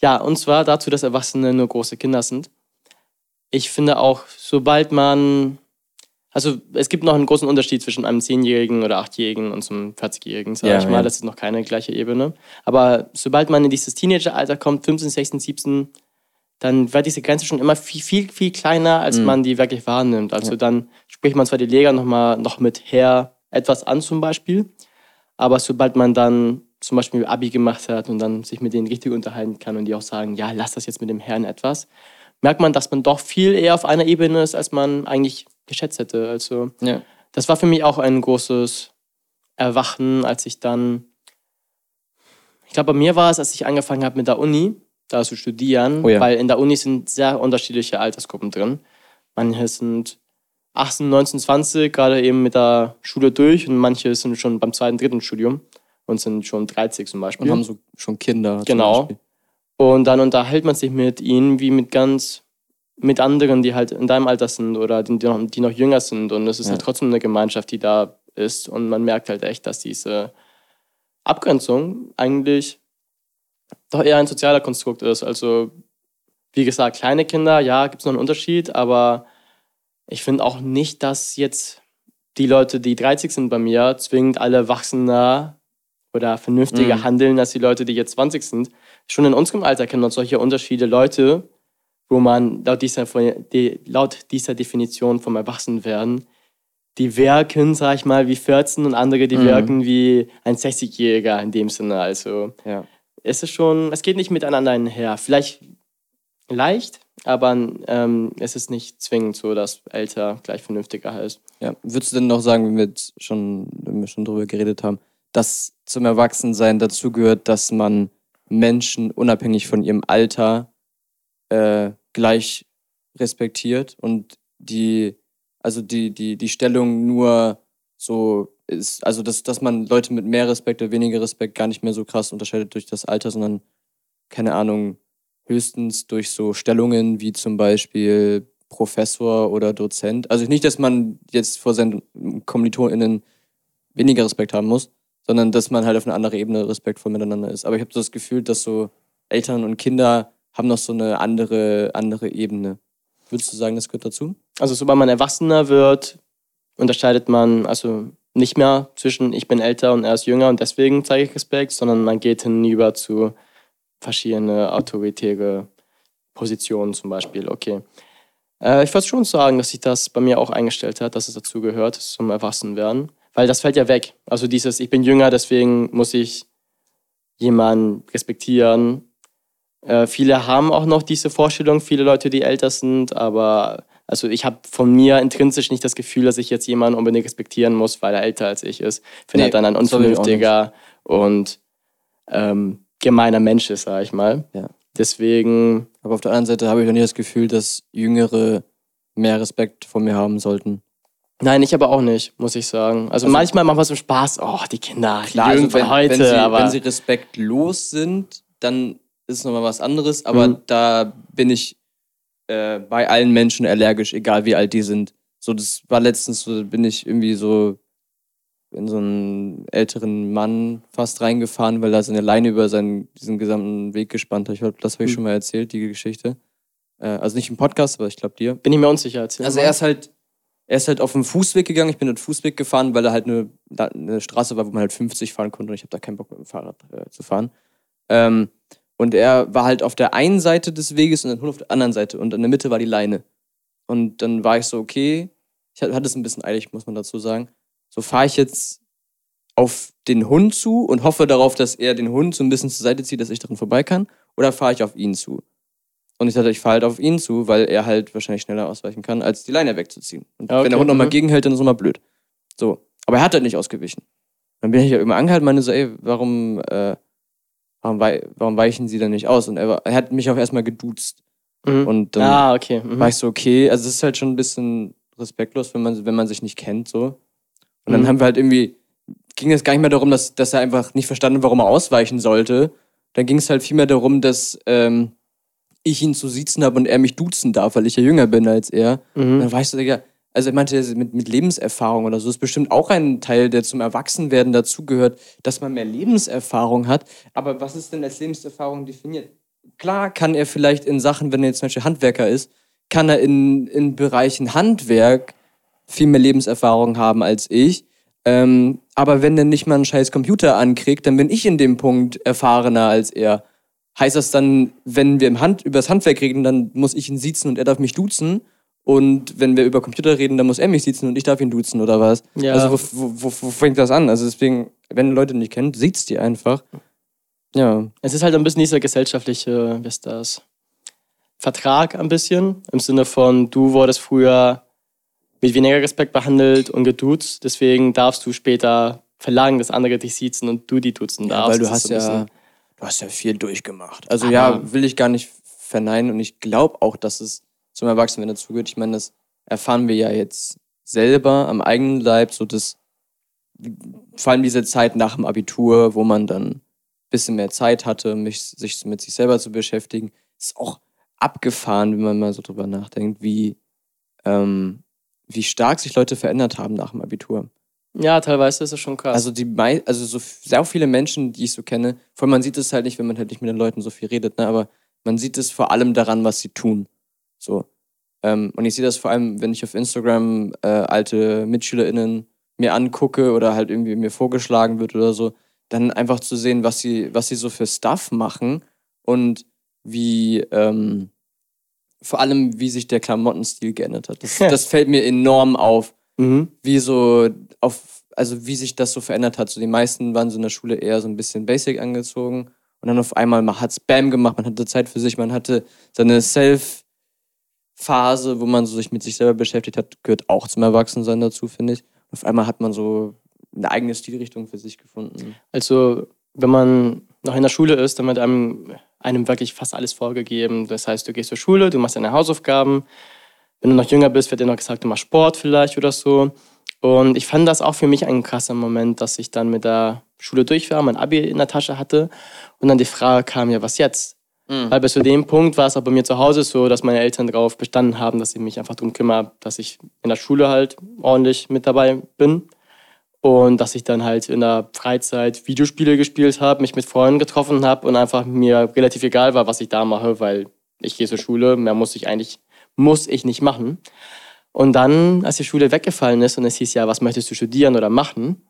Ja, und zwar dazu, dass Erwachsene nur große Kinder sind. Ich finde auch, sobald man, also es gibt noch einen großen Unterschied zwischen einem 10-Jährigen oder 8-Jährigen und einem 40-Jährigen, sage Ja, ich mal. ja. Das ist noch keine gleiche Ebene. Aber sobald man in dieses Teenageralter kommt, 15, 16, 17, dann wird diese Grenze schon immer viel, viel, viel kleiner, als Mhm. man die wirklich wahrnimmt. Also Ja. dann spricht man zwar die Lehrer noch mal noch mit Herr etwas an zum Beispiel, aber sobald man dann zum Beispiel Abi gemacht hat und dann sich mit denen richtig unterhalten kann und die auch sagen, ja, lass das jetzt mit dem Herrn etwas, merkt man, dass man doch viel eher auf einer Ebene ist, als man eigentlich geschätzt hätte. Also Ja. das war für mich auch ein großes Erwachen, als ich dann, ich glaube, bei mir war es, als ich angefangen habe mit der Uni, da zu studieren, Oh ja. weil in der Uni sind sehr unterschiedliche Altersgruppen drin. Manche sind 18, 19, 20, gerade eben mit der Schule durch und manche sind schon beim zweiten, dritten Studium. und sind schon 30 zum Beispiel. Und haben so schon Kinder. Genau. Und dann unterhält man sich mit ihnen wie mit ganz, mit anderen, die halt in deinem Alter sind oder die, die, noch, die noch jünger sind. Und es ist Ja. halt trotzdem eine Gemeinschaft, die da ist. Und man merkt halt echt, dass diese Abgrenzung eigentlich doch eher ein sozialer Konstrukt ist. Also, wie gesagt, kleine Kinder, ja, gibt es noch einen Unterschied, aber ich finde auch nicht, dass jetzt die Leute, die 30 sind bei mir, zwingend alle wachsender oder vernünftiger Mhm. handeln als die Leute, die jetzt 20 sind. Schon in unserem Alter kennen man solche Unterschiede Leute, wo man laut dieser, die, laut dieser Definition vom Erwachsenwerden, die wirken, sag ich mal, wie 14 und andere, die Mhm. wirken wie ein 60-Jähriger in dem Sinne. Also Ja. es ist schon, es geht nicht miteinander einher. Vielleicht leicht, aber ähm, es ist nicht zwingend so, dass älter gleich vernünftiger heißt. Ja. Würdest du denn noch sagen, wenn wir jetzt schon, wenn wir schon drüber geredet haben, dass zum Erwachsensein dazu gehört, dass man Menschen unabhängig von ihrem Alter äh, gleich respektiert und die, also die, die, die Stellung nur so ist, also dass, dass man Leute mit mehr Respekt oder weniger Respekt gar nicht mehr so krass unterscheidet durch das Alter, sondern, keine Ahnung, höchstens durch so Stellungen wie zum Beispiel Professor oder Dozent. Also nicht, dass man jetzt vor seinen KommilitonInnen weniger Respekt haben muss, sondern dass man halt auf eine andere Ebene respektvoll miteinander ist. Aber ich habe so das Gefühl, dass so Eltern und Kinder haben noch so eine andere, andere Ebene. Würdest du sagen, das gehört dazu? Also sobald man erwachsener wird, unterscheidet man also nicht mehr zwischen ich bin älter und er ist jünger und deswegen zeige ich Respekt, sondern man geht hinüber zu verschiedene autoritäre Positionen zum Beispiel. Okay. Äh, ich würde schon sagen, dass sich das bei mir auch eingestellt hat, dass es dazu gehört, zum Erwachsenwerden. Weil das fällt ja weg. Also dieses, ich bin jünger, deswegen muss ich jemanden respektieren. Äh, viele haben auch noch diese Vorstellung, viele Leute, die älter sind, aber also ich habe von mir intrinsisch nicht das Gefühl, dass ich jetzt jemanden unbedingt respektieren muss, weil er älter als ich ist. Wenn Nee, er dann ein ich unvernünftiger und ähm, gemeiner Mensch ist, sage ich mal. Ja. Deswegen, Aber auf der anderen Seite habe ich auch nicht das Gefühl, dass Jüngere mehr Respekt vor mir haben sollten. nein, ich aber auch nicht, muss ich sagen. Also, Also- manchmal machen wir es im Spaß. Oh, die Kinder, die Klar, Jungen also wenn, heute, wenn, sie, aber wenn sie respektlos sind, dann ist nochmal was anderes. Aber Mhm. da bin ich äh, bei allen Menschen allergisch, egal wie alt die sind. So, das war letztens so, bin ich irgendwie so in so einen älteren Mann fast reingefahren, weil er seine Leine über seinen, diesen gesamten Weg gespannt hat. Ich glaub, das habe ich Mhm. schon mal erzählt, die Geschichte. Äh, also nicht im Podcast, aber ich glaube dir. bin ich mir unsicher. Erzähl Also mal. er ist halt, er ist halt auf dem Fußweg gegangen. Ich bin den Fußweg gefahren, weil er halt eine, eine Straße war, wo man halt 50 fahren konnte und ich habe da keinen Bock mit dem Fahrrad äh, zu fahren. Ähm, und er war halt auf der einen Seite des Weges und der Hund auf der anderen Seite und in der Mitte war die Leine. Und dann war ich so, okay, ich hatte es ein bisschen eilig, muss man dazu sagen. So fahre ich jetzt auf den Hund zu und hoffe darauf, dass er den Hund so ein bisschen zur Seite zieht, dass ich daran vorbei kann, oder fahre ich auf ihn zu? Und ich dachte, ich fahre halt auf ihn zu, weil er halt wahrscheinlich schneller ausweichen kann, als die Leine wegzuziehen. Und Ja, wenn okay, der Hund nochmal gegenhält, dann ist es immer blöd. So. Aber er hat halt nicht ausgewichen. Dann bin ich ja immer angehalten, meine so, ey, warum, äh, warum, wei warum weichen sie denn nicht aus? Und er, war, er hat mich auch erstmal geduzt. Mhm. Und dann ah, okay. Mhm. war ich so, okay, also es ist halt schon ein bisschen respektlos, wenn man, wenn man sich nicht kennt, so. Und dann Mhm. haben wir halt irgendwie, ging es gar nicht mehr darum, dass, dass er einfach nicht verstanden, warum er ausweichen sollte. Dann ging es halt vielmehr darum, dass ähm, ich ihn zu siezen habe und er mich duzen darf, weil ich ja jünger bin als er. Und Mhm. dann war ich so, Digga, also er meinte, mit, mit Lebenserfahrung oder so ist bestimmt auch ein Teil, der zum Erwachsenwerden dazugehört, dass man mehr Lebenserfahrung hat. Aber was ist denn als Lebenserfahrung definiert? Klar kann er vielleicht in Sachen, wenn er jetzt zum Beispiel Handwerker ist, kann er in, in Bereichen Handwerk viel mehr Lebenserfahrung haben als ich. Ähm, aber wenn er nicht mal einen scheiß Computer ankriegt, dann bin ich in dem Punkt erfahrener als er. Heißt das dann, wenn wir im Hand, über das Handwerk reden, dann muss ich ihn siezen und er darf mich duzen? Und wenn wir über Computer reden, dann muss er mich siezen und ich darf ihn duzen oder was? Ja. Also wo, wo, wo, wo fängt das an? Also deswegen, wenn Leute nicht kennt, sieht's die einfach. Ja. Es ist halt ein bisschen dieser gesellschaftliche, wie ist das? Vertrag ein bisschen. Im Sinne von, du wurdest früher mit weniger Respekt behandelt und geduzt, deswegen darfst du später verlangen, dass andere dich siezen und du die duzen darfst. weil du Das hast ja, du hast ja viel durchgemacht. Also Aber- ja, will ich gar nicht verneinen und ich glaube auch, dass es zum Erwachsenen dazugehört. Ich meine, das erfahren wir ja jetzt selber am eigenen Leib, so dass vor allem diese Zeit nach dem Abitur, wo man dann ein bisschen mehr Zeit hatte, mich, sich mit sich selber zu beschäftigen, ist auch abgefahren, wenn man mal so drüber nachdenkt, wie, ähm, wie stark sich Leute verändert haben nach dem Abitur. Ja, teilweise ist es schon krass. Also die mei also so sehr viele Menschen, die ich so kenne, vor allem man sieht es halt nicht, wenn man halt nicht mit den Leuten so viel redet, ne? aber man sieht es vor allem daran, was sie tun. So. Ähm, und ich sehe das vor allem, wenn ich auf Instagram äh, alte MitschülerInnen mir angucke oder halt irgendwie mir vorgeschlagen wird oder so, dann einfach zu sehen, was sie, was sie so für Stuff machen und wie, ähm, vor allem, wie sich der Klamottenstil geändert hat. Das, das fällt mir enorm auf, mhm. wie so auf, also wie sich das so verändert hat. So die meisten waren so in der Schule eher so ein bisschen basic angezogen und dann auf einmal man hat Spam gemacht, man hatte Zeit für sich, man hatte seine Self- Phase, wo man so sich mit sich selber beschäftigt hat, gehört auch zum Erwachsensein dazu, finde ich. Auf einmal hat man so eine eigene Stilrichtung für sich gefunden. Also, wenn man noch in der Schule ist, dann wird einem, einem wirklich fast alles vorgegeben. Das heißt, du gehst zur Schule, du machst deine Hausaufgaben. Wenn du noch jünger bist, wird dir noch gesagt, du machst Sport vielleicht oder so. Und ich fand das auch für mich ein krasser Moment, dass ich dann mit der Schule durch war, mein Abi in der Tasche hatte und dann die Frage kam, ja, was jetzt? Mhm. Weil bis zu dem Punkt war es auch bei mir zu Hause so, dass meine Eltern darauf bestanden haben, dass ich mich einfach darum kümmere, dass ich in der Schule halt ordentlich mit dabei bin. Und dass ich dann halt in der Freizeit Videospiele gespielt habe, mich mit Freunden getroffen habe und einfach mir relativ egal war, was ich da mache, weil ich gehe zur Schule, mehr muss ich eigentlich, muss ich nicht machen. Und dann, als die Schule weggefallen ist und es hieß ja, was möchtest du studieren oder machen,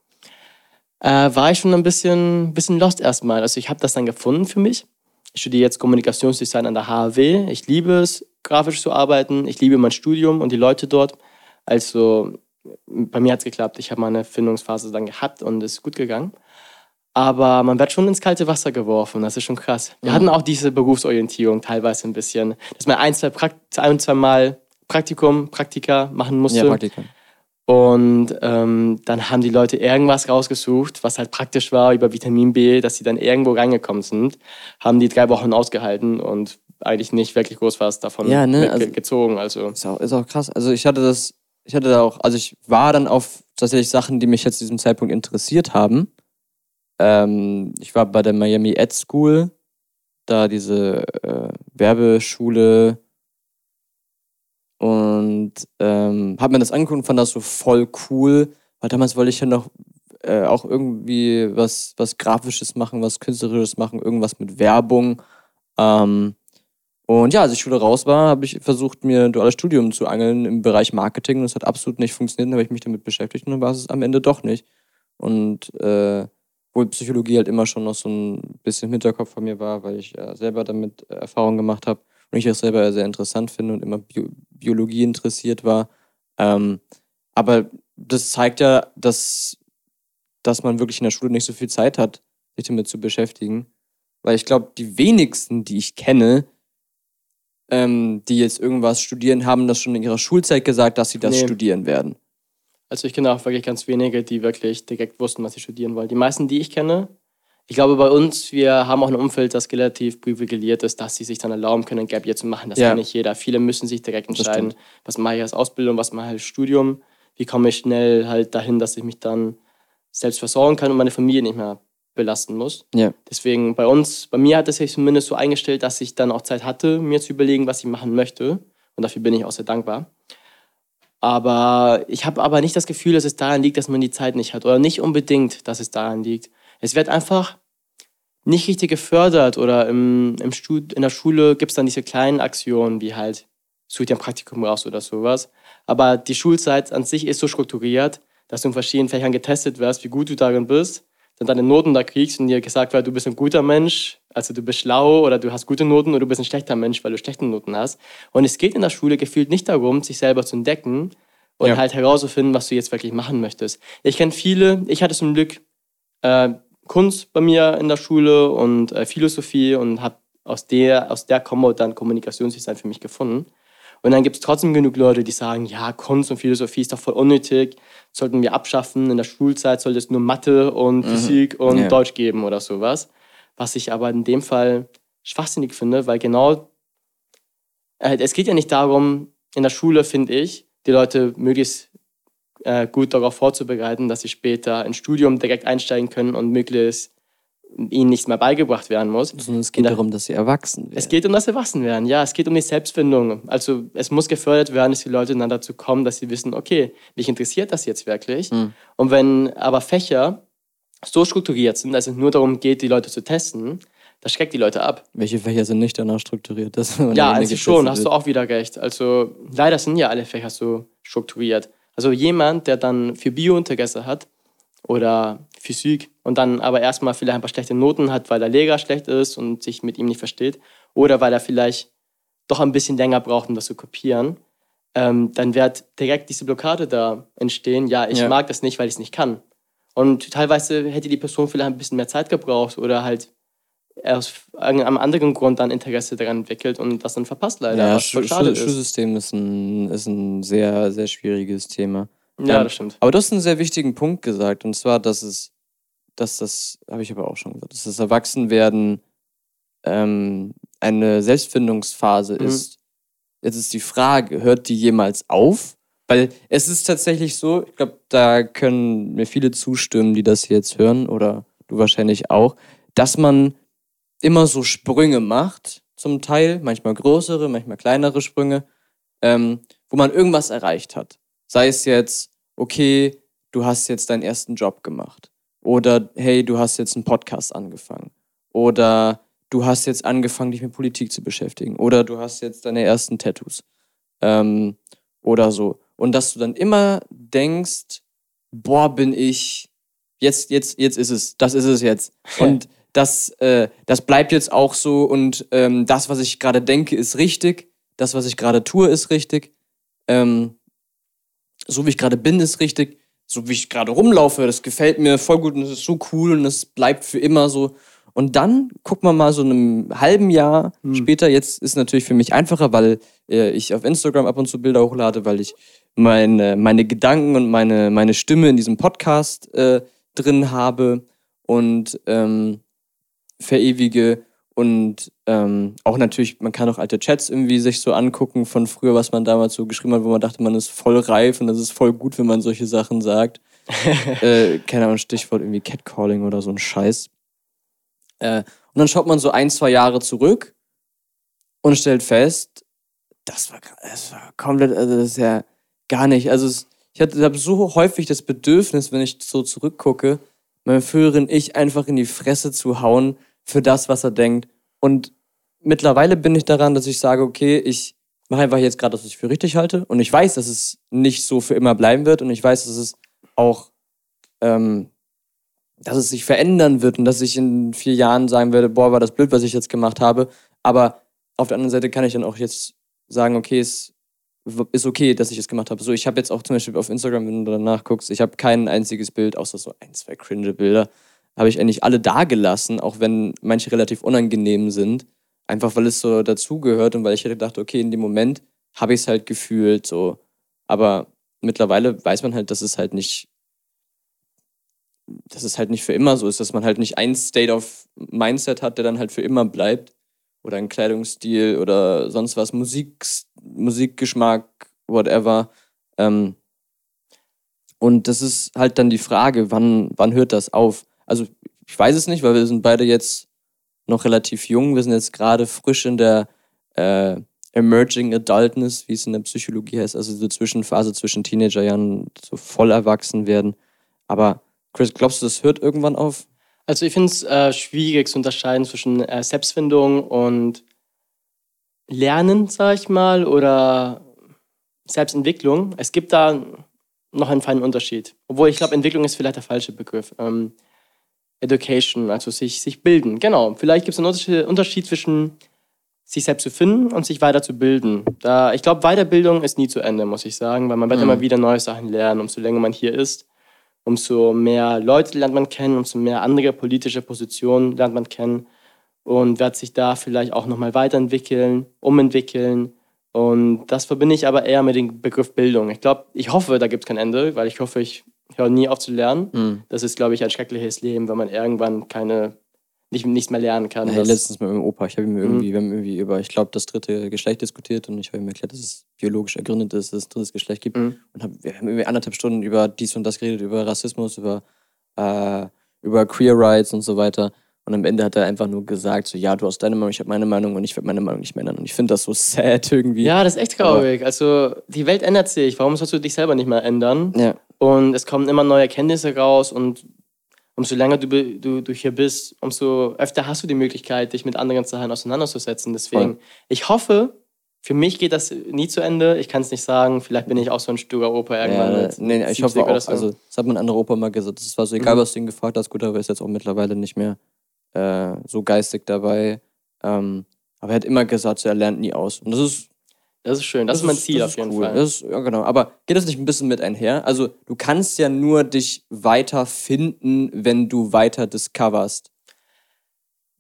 äh, war ich schon ein bisschen, bisschen lost erstmal. Also ich habe das dann gefunden für mich ich studiere jetzt Kommunikationsdesign an der HAW. Ich liebe es, grafisch zu arbeiten. Ich liebe mein Studium und die Leute dort. Also bei mir hat es geklappt. Ich habe meine Findungsphase dann gehabt und es ist gut gegangen. Aber man wird schon ins kalte Wasser geworfen. Das ist schon krass. Wir mhm. hatten auch diese Berufsorientierung teilweise ein bisschen, dass man ein, zwei, Prakt ein, zwei Mal Praktikum, Praktika machen musste. Ja, Praktikum. Und ähm, dann haben die Leute irgendwas rausgesucht, was halt praktisch war über Vitamin B, dass sie dann irgendwo reingekommen sind, haben die drei Wochen ausgehalten und eigentlich nicht wirklich groß was davon ja, ne? also, gezogen. Also. Ist auch, ist auch krass. Also ich hatte das, ich hatte da auch, also ich war dann auf tatsächlich Sachen, die mich jetzt zu diesem Zeitpunkt interessiert haben. Ähm, ich war bei der Miami Ed School, da diese äh, Werbeschule und ähm, habe mir das angeguckt und fand das so voll cool. Weil damals wollte ich ja noch äh, auch irgendwie was, was Grafisches machen, was Künstlerisches machen, irgendwas mit Werbung. Ähm, und ja, als ich Schule raus war, habe ich versucht, mir ein duales Studium zu angeln im Bereich Marketing und es hat absolut nicht funktioniert. Dann habe ich mich damit beschäftigt und dann war es am Ende doch nicht. Und äh, obwohl Psychologie halt immer schon noch so ein bisschen im Hinterkopf von mir war, weil ich äh, selber damit äh, Erfahrung gemacht habe und ich das selber sehr interessant finde und immer Bio Biologie interessiert war. Ähm, aber das zeigt ja, dass, dass man wirklich in der Schule nicht so viel Zeit hat, sich damit zu beschäftigen. Weil ich glaube, die wenigsten, die ich kenne, ähm, die jetzt irgendwas studieren, haben das schon in ihrer Schulzeit gesagt, dass sie das nee. studieren werden. Also ich kenne auch wirklich ganz wenige, die wirklich direkt wussten, was sie studieren wollen. Die meisten, die ich kenne, ich glaube, bei uns, wir haben auch ein Umfeld, das relativ privilegiert ist, dass sie sich dann erlauben können, ein Gap Year zu machen. Das ja. kann nicht jeder. Viele müssen sich direkt entscheiden, was mache ich als Ausbildung, was mache ich als Studium, wie komme ich schnell halt dahin, dass ich mich dann selbst versorgen kann und meine Familie nicht mehr belasten muss. Ja. Deswegen bei uns, bei mir hat es sich zumindest so eingestellt, dass ich dann auch Zeit hatte, mir zu überlegen, was ich machen möchte. Und dafür bin ich auch sehr dankbar. Aber ich habe aber nicht das Gefühl, dass es daran liegt, dass man die Zeit nicht hat. Oder nicht unbedingt, dass es daran liegt. Es wird einfach nicht richtig gefördert oder im, im Stud in der Schule gibt es dann diese kleinen Aktionen, wie halt, such dir ein Praktikum raus oder sowas. Aber die Schulzeit an sich ist so strukturiert, dass du in verschiedenen Fächern getestet wirst, wie gut du darin bist, dann deine Noten da kriegst und dir gesagt wird, du bist ein guter Mensch, also du bist schlau oder du hast gute Noten oder du bist ein schlechter Mensch, weil du schlechte Noten hast. Und es geht in der Schule gefühlt nicht darum, sich selber zu entdecken und ja. halt herauszufinden, was du jetzt wirklich machen möchtest. Ich kenne viele, ich hatte zum Glück äh, Kunst bei mir in der Schule und äh, Philosophie und habe aus der, aus der Kombo dann Kommunikationsdesign für mich gefunden. Und dann gibt es trotzdem genug Leute, die sagen, ja, Kunst und Philosophie ist doch voll unnötig, sollten wir abschaffen. In der Schulzeit sollte es nur Mathe und mhm. Physik und ja. Deutsch geben oder sowas. Was ich aber in dem Fall schwachsinnig finde, weil genau, äh, es geht ja nicht darum, in der Schule, finde ich, die Leute möglichst äh, gut darauf vorzubereiten, dass sie später ins Studium direkt einsteigen können und möglichst ihnen nichts mehr beigebracht werden muss. Sondern es geht Da- darum, dass sie erwachsen werden. Es geht um das Erwachsenwerden, ja. Es geht um die Selbstfindung. Also es muss gefördert werden, dass die Leute dann dazu kommen, dass sie wissen, okay, mich interessiert das jetzt wirklich. Mhm. Und wenn aber Fächer so strukturiert sind, dass es nur darum geht, die Leute zu testen, das schreckt die Leute ab. Welche Fächer sind nicht danach strukturiert? Das, wenn Ja, also schon, getestet hast du wird? auch wieder recht. Also leider sind ja alle Fächer so strukturiert. Also jemand, der dann für Bio Interesse hat oder Physik und dann aber erstmal vielleicht ein paar schlechte Noten hat, weil der Lehrer schlecht ist und sich mit ihm nicht versteht oder weil er vielleicht doch ein bisschen länger braucht, um das zu kopieren, ähm, dann wird direkt diese Blockade da entstehen. Ja, ich Ja. mag das nicht, weil ich es nicht kann. Und teilweise hätte die Person vielleicht ein bisschen mehr Zeit gebraucht oder halt aus irgendeinem anderen Grund dann Interesse daran entwickelt und das dann verpasst leider, Ja, Schu ist. Schulsystem ist ein, ist ein sehr, sehr schwieriges Thema. Ja, Ähm, das stimmt. Aber du hast einen sehr wichtigen Punkt gesagt, und zwar, dass es, dass das, habe ich aber auch schon gesagt, dass das Erwachsenwerden ähm, eine Selbstfindungsphase Mhm. ist. Jetzt ist die Frage, hört die jemals auf? Weil es ist tatsächlich so, ich glaube, da können mir viele zustimmen, die das jetzt hören, oder du wahrscheinlich auch, dass man immer so Sprünge macht, zum Teil, manchmal größere, manchmal kleinere Sprünge, ähm, wo man irgendwas erreicht hat. Sei es jetzt, okay, du hast jetzt deinen ersten Job gemacht. Oder hey, du hast jetzt einen Podcast angefangen. Oder du hast jetzt angefangen, dich mit Politik zu beschäftigen. Oder du hast jetzt deine ersten Tattoos. Ähm, oder so. Und dass du dann immer denkst, boah, bin ich, jetzt, jetzt, jetzt ist es, das ist es jetzt. Und das, äh, das bleibt jetzt auch so und ähm, das, was ich gerade denke, ist richtig. Das, was ich gerade tue, ist richtig. Ähm, so wie ich gerade bin, ist richtig. So wie ich gerade rumlaufe, das gefällt mir voll gut und es ist so cool und es bleibt für immer so. Und dann guckt man mal so einem halben Jahr Hm. später, jetzt ist natürlich für mich einfacher, weil äh, ich auf Instagram ab und zu Bilder hochlade, weil ich meine, meine Gedanken und meine, meine Stimme in diesem Podcast äh, drin habe und ähm, verewige. Und ähm, auch natürlich, man kann auch alte Chats irgendwie sich so angucken von früher, was man damals so geschrieben hat, wo man dachte, man ist voll reif und das ist voll gut, wenn man solche Sachen sagt. äh, keine Ahnung, Stichwort irgendwie Catcalling oder so ein Scheiß. Äh, und dann schaut man so ein, zwei Jahre zurück und stellt fest, das war, das war komplett, also das ist ja gar nicht. Also es, ich habe so häufig das Bedürfnis, wenn ich so zurückgucke, meinem früheren Ich einfach in die Fresse zu hauen für das, was er denkt. Und mittlerweile bin ich daran, dass ich sage, okay, ich mache einfach jetzt gerade, was ich für richtig halte. Und ich weiß, dass es nicht so für immer bleiben wird. Und ich weiß, dass es auch, ähm, dass es sich verändern wird und dass ich in vier Jahren sagen werde, boah, war das blöd, was ich jetzt gemacht habe. Aber auf der anderen Seite kann ich dann auch jetzt sagen, okay, es ist okay, dass ich es gemacht habe. So, ich habe jetzt auch zum Beispiel auf Instagram, wenn du danach guckst, ich habe kein einziges Bild, außer so ein, zwei cringe Bilder, habe ich eigentlich alle da gelassen, auch wenn manche relativ unangenehm sind. Einfach weil es so dazugehört und weil ich hätte gedacht, okay, in dem Moment habe ich es halt gefühlt, so. Aber mittlerweile weiß man halt, dass es halt nicht, dass es halt nicht für immer so ist, dass man halt nicht ein State of Mindset hat, der dann halt für immer bleibt. Oder ein Kleidungsstil oder sonst was, Musik, Musikgeschmack, whatever. Ähm, und das ist halt dann die Frage, wann, wann hört das auf? Also ich weiß es nicht, weil wir sind beide jetzt noch relativ jung. Wir sind jetzt gerade frisch in der äh, Emerging Adultness, wie es in der Psychologie heißt, also so Zwischenphase zwischen Teenagerjahren, so voll erwachsen werden. Aber Chris, glaubst du, das hört irgendwann auf? Also ich finde es äh, schwierig zu unterscheiden zwischen äh, Selbstfindung und Lernen, sag ich mal, oder Selbstentwicklung. Es gibt da noch einen feinen Unterschied. Obwohl ich glaube, Entwicklung ist vielleicht der falsche Begriff. Ähm, Education, also sich, sich bilden. Genau, vielleicht gibt es einen Unterschied, zwischen sich selbst zu finden und sich weiter zu bilden. Da, ich glaube, Weiterbildung ist nie zu Ende, muss ich sagen, weil man wird Mhm. immer wieder neue Sachen lernen, umso länger man hier ist umso mehr Leute lernt man kennen, umso mehr andere politische Positionen lernt man kennen und wird sich da vielleicht auch nochmal weiterentwickeln, umentwickeln. Und das verbinde ich aber eher mit dem Begriff Bildung. Ich glaube, ich hoffe, da gibt es kein Ende, weil ich hoffe, ich höre nie auf zu lernen. Mhm. Das ist, glaube ich, ein schreckliches Leben, wenn man irgendwann keine nicht, nichts mehr lernen kann. Das- letztens mit meinem Opa, ich habe ihm irgendwie, Mhm. wir haben irgendwie über, ich glaube, das dritte Geschlecht diskutiert und ich habe ihm erklärt, dass es biologisch ergründet ist, dass es ein drittes Geschlecht gibt. Mhm. Und hab, wir haben irgendwie anderthalb Stunden über dies und das geredet, über Rassismus, über, äh, über Queer Rights und so weiter. Und am Ende hat er einfach nur gesagt, so, ja, du hast deine Meinung, ich habe meine Meinung und ich werde meine Meinung nicht mehr ändern. Und ich finde das so sad irgendwie. ja, das ist echt traurig. Also die Welt ändert sich. Warum sollst du dich selber nicht mehr ändern? Ja. Und es kommen immer neue Erkenntnisse raus und umso länger du, du, du hier bist, umso öfter hast du die Möglichkeit, dich mit anderen Sachen auseinanderzusetzen. Deswegen, Voll. ich hoffe, für mich geht das nie zu Ende. Ich kann es nicht sagen. Vielleicht bin ich auch so ein sturer Opa irgendwann. Ja, mit nee, ich 70 hoffe auch, so. also das hat mein anderer Opa mal gesagt, es war so egal, Mhm. was du ihn gefragt hast, gut, aber er ist jetzt auch mittlerweile nicht mehr äh, so geistig dabei. Ähm, aber er hat immer gesagt, so, er lernt nie aus. Und das ist das ist schön. Das, ist mein Ziel auf jeden cool. Fall. Das ist, ja, genau. Aber geht das nicht ein bisschen mit einher? Also, du kannst ja nur dich weiter finden, wenn du weiter discoverst.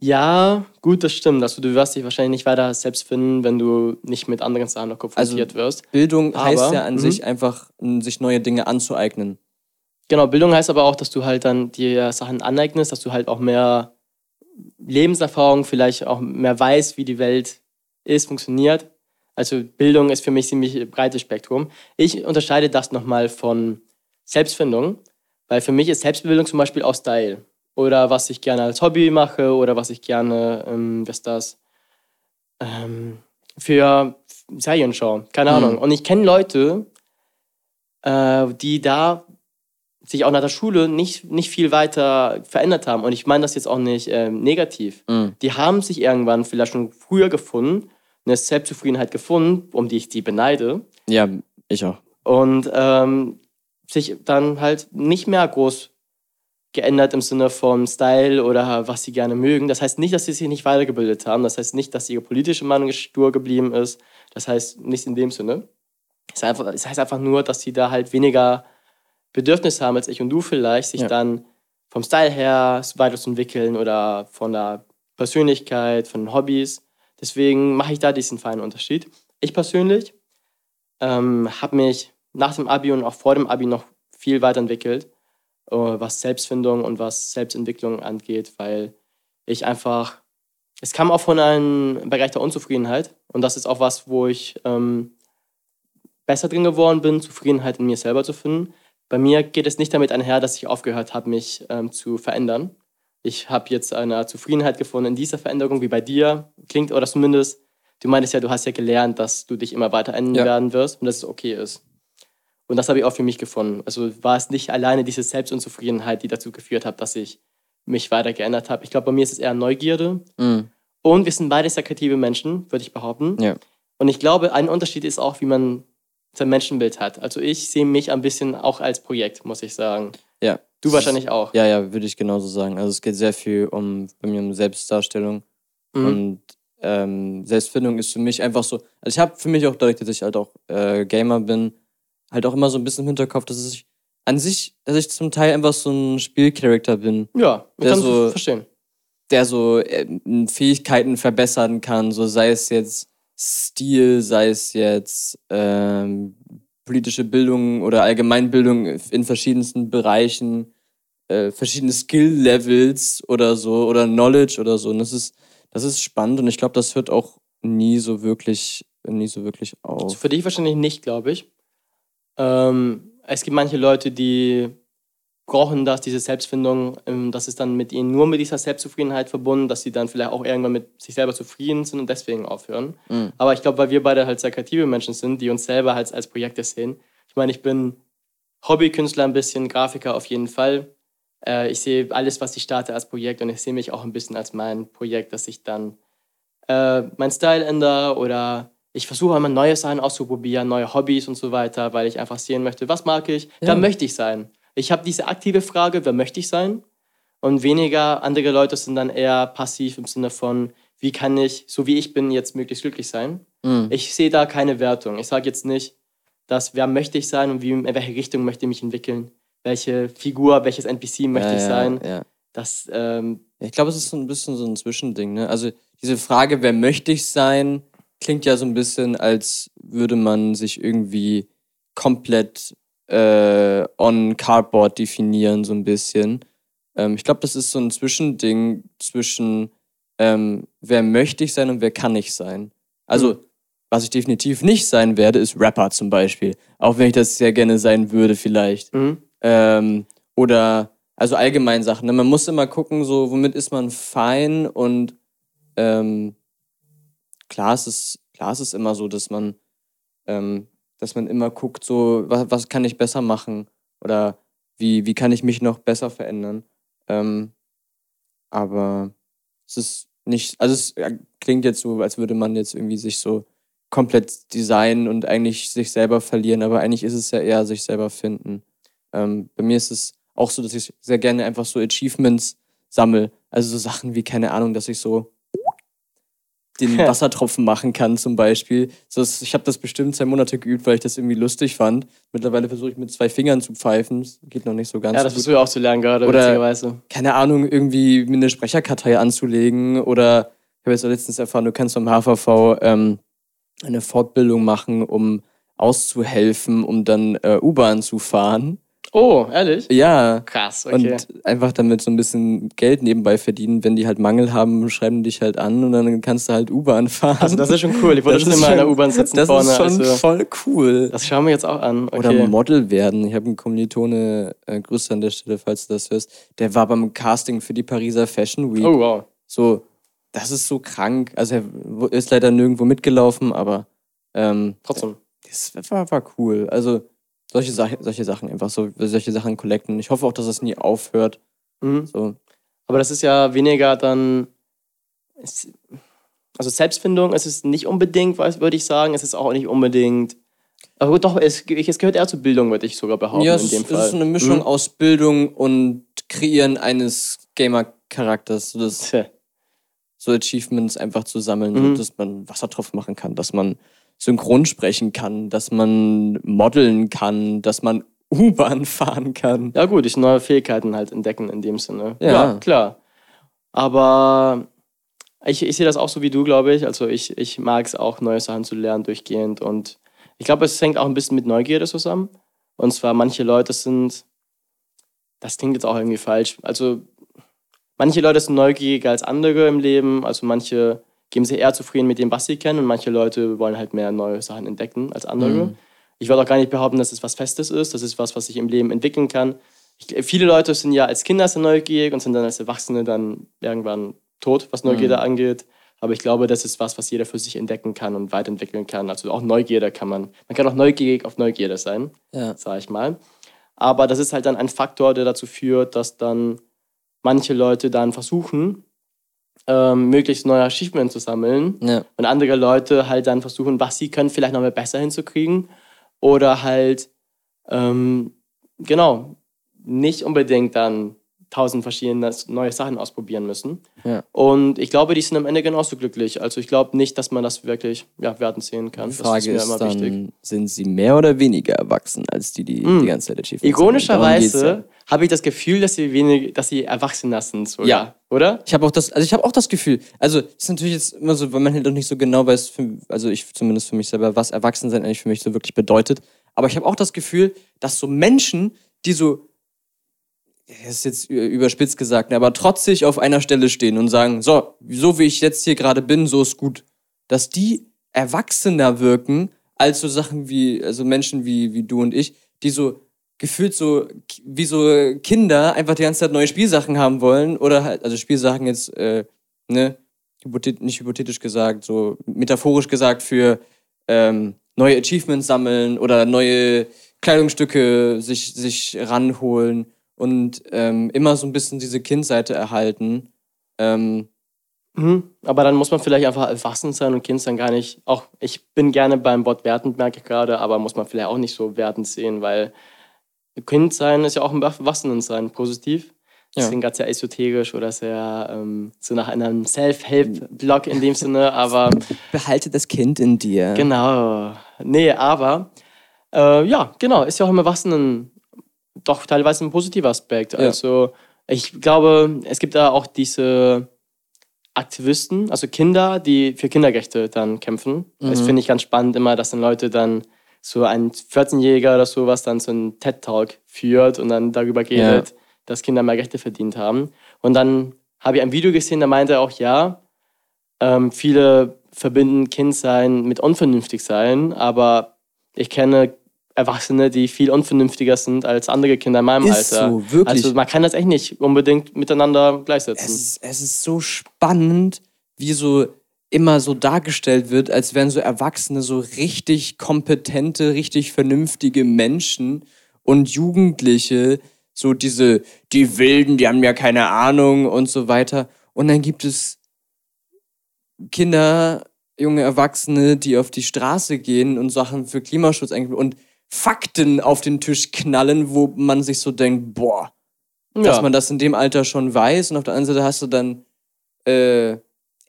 Ja, gut, das stimmt. Also du wirst dich wahrscheinlich nicht weiter selbst finden, wenn du nicht mit anderen Sachen noch konfrontiert wirst. Bildung Aber, heißt ja an mhm. sich einfach, sich neue Dinge anzueignen. Genau, Bildung heißt aber auch, dass du halt dann dir Sachen aneignest, dass du halt auch mehr Lebenserfahrung, vielleicht auch mehr weißt, wie die Welt ist, funktioniert. Also Bildung ist für mich ziemlich breites Spektrum. Ich unterscheide das nochmal von Selbstfindung, weil für mich ist Selbstbildung zum Beispiel auch Style. Oder was ich gerne als Hobby mache oder was ich gerne, ähm, was ist das, ähm, für Serien schaue. Keine Mhm. Ahnung. Und ich kenne Leute, äh, die da sich auch nach der Schule nicht, nicht viel weiter verändert haben. Und ich meine das jetzt auch nicht ähm, negativ. Mhm. Die haben sich irgendwann vielleicht schon früher gefunden, eine Selbstzufriedenheit gefunden, um die ich die beneide. Ja, ich auch. Und ähm, sich dann halt nicht mehr groß geändert im Sinne von Style oder was sie gerne mögen. Das heißt nicht, dass sie sich nicht weitergebildet haben. Das heißt nicht, dass ihre politische Meinung stur geblieben ist. Das heißt nicht in dem Sinne. Es, heißt einfach, es heißt einfach nur, dass sie da halt weniger Bedürfnis haben als ich und du vielleicht, sich Ja. dann vom Style her weiterzuentwickeln oder von der Persönlichkeit, von den Hobbys. Deswegen mache ich da diesen feinen Unterschied. Ich persönlich ähm, habe mich nach dem Abi und auch vor dem Abi noch viel weiterentwickelt, äh, was Selbstfindung und was Selbstentwicklung angeht, weil ich einfach, es kam auch von einem Bereich der Unzufriedenheit und das ist auch was, wo ich ähm, besser drin geworden bin, Zufriedenheit in mir selber zu finden. Bei mir geht es nicht damit einher, dass ich aufgehört habe, mich ähm, zu verändern. Ich habe jetzt eine Zufriedenheit gefunden in dieser Veränderung, wie bei dir. Klingt, oder zumindest, du meintest ja, du hast ja gelernt, dass du dich immer weiter ändern Ja. werden wirst und dass es okay ist. Und das habe ich auch für mich gefunden. Also war es nicht alleine diese Selbstunzufriedenheit, die dazu geführt hat, dass ich mich weiter geändert habe. Ich glaube, bei mir ist es eher Neugierde. Mhm. Und wir sind beide sehr kreative Menschen, würde ich behaupten. Ja. Und ich glaube, ein Unterschied ist auch, wie man sein Menschenbild hat. Also ich sehe mich ein bisschen auch als Projekt, muss ich sagen. Ja. Du wahrscheinlich auch. Ja, ja, würde ich genauso sagen. Also es geht sehr viel um bei mir um Selbstdarstellung Mhm. und ähm, Selbstfindung ist für mich einfach so. Also ich habe für mich auch dadurch, dass ich halt auch äh, Gamer bin, halt auch immer so ein bisschen im Hinterkopf, dass ich an sich, dass ich zum Teil einfach so ein Spielcharakter bin, Ja, ich Der kann so- verstehen. der so äh, Fähigkeiten verbessern kann, so sei es jetzt Stil, sei es jetzt ähm, politische Bildung oder Allgemeinbildung in verschiedensten Bereichen, äh, verschiedene Skill-Levels oder so oder Knowledge oder so. Und das ist, das ist spannend und ich glaube, das hört auch nie so wirklich, nie so wirklich Also auf. für dich wahrscheinlich nicht, glaube ich. Ähm, es gibt manche Leute, die brauchen das, diese Selbstfindung. Ähm, das ist dann mit ihnen nur mit dieser Selbstzufriedenheit verbunden, dass sie dann vielleicht auch irgendwann mit sich selber zufrieden sind und deswegen aufhören. Mhm. Aber ich glaube, weil wir beide halt sehr kreative Menschen sind, die uns selber halt als Projekte sehen. Ich meine, ich bin Hobbykünstler ein bisschen, Grafiker auf jeden Fall. Äh, ich sehe alles, was ich starte, als Projekt und ich sehe mich auch ein bisschen als mein Projekt, dass ich dann äh, meinen Style ändere oder ich versuche immer neue Sachen auszuprobieren, neue Hobbys und so weiter, weil ich einfach sehen möchte, was mag ich, Ja. wer möchte ich sein. Ich habe diese aktive Frage, wer möchte ich sein? Und weniger andere Leute sind dann eher passiv im Sinne von, wie kann ich, so wie ich bin, jetzt möglichst glücklich sein. Mhm. Ich sehe da keine Wertung. Ich sage jetzt nicht, dass wer möchte ich sein und wie, in welche Richtung möchte ich mich entwickeln. Welche Figur, welches NPC möchte ja, ich ja, sein. Ja. Das, ähm, Ich glaube, es ist so ein bisschen so ein Zwischending. Ne? Also diese Frage, wer möchte ich sein, klingt ja so ein bisschen, als würde man sich irgendwie komplett äh, on Cardboard definieren, so ein bisschen. ähm, ich glaube, das ist so ein Zwischending zwischen, ähm, wer möchte ich sein und wer kann ich sein. Also, Mhm. was ich definitiv nicht sein werde, ist Rapper zum Beispiel. Auch wenn ich das sehr gerne sein würde, vielleicht. Mhm. Ähm, oder, also allgemein Sachen. Ne? Man muss immer gucken, so, womit ist man fein und ähm, klar, ist es, klar ist es immer so, dass man, ähm, dass man immer guckt, so, was, was kann ich besser machen oder wie, wie kann ich mich noch besser verändern. Ähm, aber es ist nicht, also es ja, klingt jetzt so, als würde man jetzt irgendwie sich so komplett designen und eigentlich sich selber verlieren, aber eigentlich ist es ja eher sich selber finden. Ähm, bei mir ist es auch so, dass ich sehr gerne einfach so Achievements sammle. Also so Sachen wie, keine Ahnung, dass ich so den Wassertropfen machen kann zum Beispiel. Das- ich habe das bestimmt zwei Monate geübt, weil ich das irgendwie lustig fand. Mittlerweile versuche ich mit zwei Fingern zu pfeifen. Das geht noch nicht so ganz Ja, das versuche ich auch zu lernen gerade, Oder- witzigerweise. Keine Ahnung, irgendwie mir eine Sprecherkartei anzulegen. Oder ich habe jetzt auch letztens erfahren, du kannst vom HVV ähm, eine Fortbildung machen, um auszuhelfen, um dann äh, U-Bahn zu fahren. Oh, ehrlich? Ja. Krass, okay. Und einfach damit so ein bisschen Geld nebenbei verdienen. Wenn die halt Mangel haben, schreiben die dich halt an und dann kannst du halt U-Bahn fahren. also das ist schon cool. Ich wollte Das schon immer in der schon- U-Bahn sitzen Das vorne. ist schon also, voll cool. das schauen wir jetzt auch an. Okay. Oder Model werden. Ich habe einen Kommilitone, äh, Grüße an der Stelle, falls du das hörst. Der war beim Casting für die Pariser Fashion Week. oh, wow. So, das ist so krank. Also er ist leider nirgendwo mitgelaufen, aber ähm, Trotzdem. das war, war cool. Also solche, Sache, solche Sachen einfach so, solche Sachen collecten. Ich hoffe auch, dass das nie aufhört. Mhm. So. Aber das ist ja weniger dann. es- Also Selbstfindung ist es nicht unbedingt, würde ich sagen. Es ist auch nicht unbedingt. Aber gut, doch, es, es gehört eher zur Bildung, würde ich sogar behaupten, Ja, in es, es ist so eine Mischung Mhm. aus Bildung und Kreieren eines Gamer-Charakters. So, das, so Achievements einfach zu sammeln, Mhm. dass man Wassertropf machen kann, dass man synchron sprechen kann, dass man modeln kann, dass man U-Bahn fahren kann. Ja, gut, ich neue Fähigkeiten halt entdecken in dem Sinne. Ja. klar. Aber ich, ich sehe das auch so wie du, glaube ich. Also ich, ich mag es auch, neue Sachen zu lernen durchgehend. Und ich glaube, es hängt auch ein bisschen mit Neugierde zusammen. Und zwar, manche Leute sind, das klingt jetzt auch irgendwie falsch. Also, manche Leute sind neugieriger als andere im Leben. Also, manche geben sich eher zufrieden mit dem, was sie kennen. Und manche Leute wollen halt mehr neue Sachen entdecken als andere. Mhm. Ich würde auch gar nicht behaupten, dass es was Festes ist. Das ist was, was sich im Leben entwickeln kann. Ich, viele Leute sind ja als Kinder sehr neugierig und sind dann als Erwachsene dann irgendwann tot, was Neugierde Mhm. angeht. Aber ich glaube, das ist was, was jeder für sich entdecken kann und weiterentwickeln kann. Also auch Neugierde kann man. Man kann auch neugierig auf Neugierde sein, Ja. sage ich mal. Aber das ist halt dann ein Faktor, der dazu führt, dass dann manche Leute dann versuchen, ähm, möglichst neue Achievements zu sammeln Ja. und andere Leute halt dann versuchen, was sie können, vielleicht noch mal besser hinzukriegen. Oder halt, ähm, genau, nicht unbedingt dann tausend verschiedene neue Sachen ausprobieren müssen. Ja. Und ich glaube, die sind am Ende genauso glücklich. Also ich glaube nicht, dass man das wirklich ja, werten sehen kann. Die Frage das ist, ist immer wichtig. dann, sind sie mehr oder weniger erwachsen als die, die Mm. die ganze Zeit Achievements Ironischerweise habe ich das Gefühl, dass sie wenig, dass sie erwachsener sind sogar, Ja. oder? Ich habe auch das, also ich habe auch das Gefühl, also es ist natürlich jetzt immer so, weil man halt noch nicht so genau weiß, für, also ich zumindest für mich selber, was Erwachsensein eigentlich für mich so wirklich bedeutet. Aber ich habe auch das Gefühl, dass so Menschen, die so, das ist jetzt überspitzt gesagt, ne, aber trotzig auf einer Stelle stehen und sagen, so, so wie ich jetzt hier gerade bin, so ist gut, dass die erwachsener wirken als so Sachen wie, also Menschen wie, wie du und ich, die so gefühlt so wie so Kinder einfach die ganze Zeit neue Spielsachen haben wollen oder halt, also Spielsachen jetzt, äh, ne, hypothet nicht hypothetisch gesagt, so metaphorisch gesagt für ähm, neue Achievements sammeln oder neue Kleidungsstücke sich, sich ranholen und ähm, immer so ein bisschen diese Kindseite erhalten. Ähm, Mhm. Aber dann muss man vielleicht einfach erwachsen sein und Kind sein gar nicht. Auch ich bin gerne beim Wort wertend, merke ich gerade, aber muss man vielleicht auch nicht so wertend sehen, weil Kind sein ist ja auch ein Erwachsenen sein, positiv. Ja. klingt gerade sehr esoterisch oder sehr ähm, so nach einem Self-Help-Blog in dem Sinne, aber behalte das Kind in dir. genau. Nee, aber äh, ja, genau, ist ja auch im Erwachsenen doch teilweise ein positiver Aspekt. Ja. Also ich glaube, es gibt da auch diese Aktivisten, also Kinder, die für Kinderrechte dann kämpfen. Das Mhm. finde ich ganz spannend immer, dass dann Leute dann so ein 14-Jähriger oder sowas dann so einen TED-Talk führt und dann darüber redet, dass Kinder mehr Rechte verdient haben. Und dann habe ich ein Video gesehen, da meinte er auch, ja, ähm, viele verbinden Kindsein mit unvernünftig sein, aber ich kenne Erwachsene, die viel unvernünftiger sind als andere Kinder in meinem Ist Alter. so, wirklich. Also man kann das echt nicht unbedingt miteinander gleichsetzen. Es ist, es ist so spannend, wie so immer so dargestellt wird, als wären so Erwachsene so richtig kompetente, richtig vernünftige Menschen und Jugendliche so diese, die Wilden, die haben ja keine Ahnung und so weiter. Und dann gibt es Kinder, junge Erwachsene, die auf die Straße gehen und Sachen für Klimaschutz eigentlich und Fakten auf den Tisch knallen, wo man sich so denkt, boah, dass man das in dem Alter schon weiß. Und auf der anderen Seite hast du dann äh,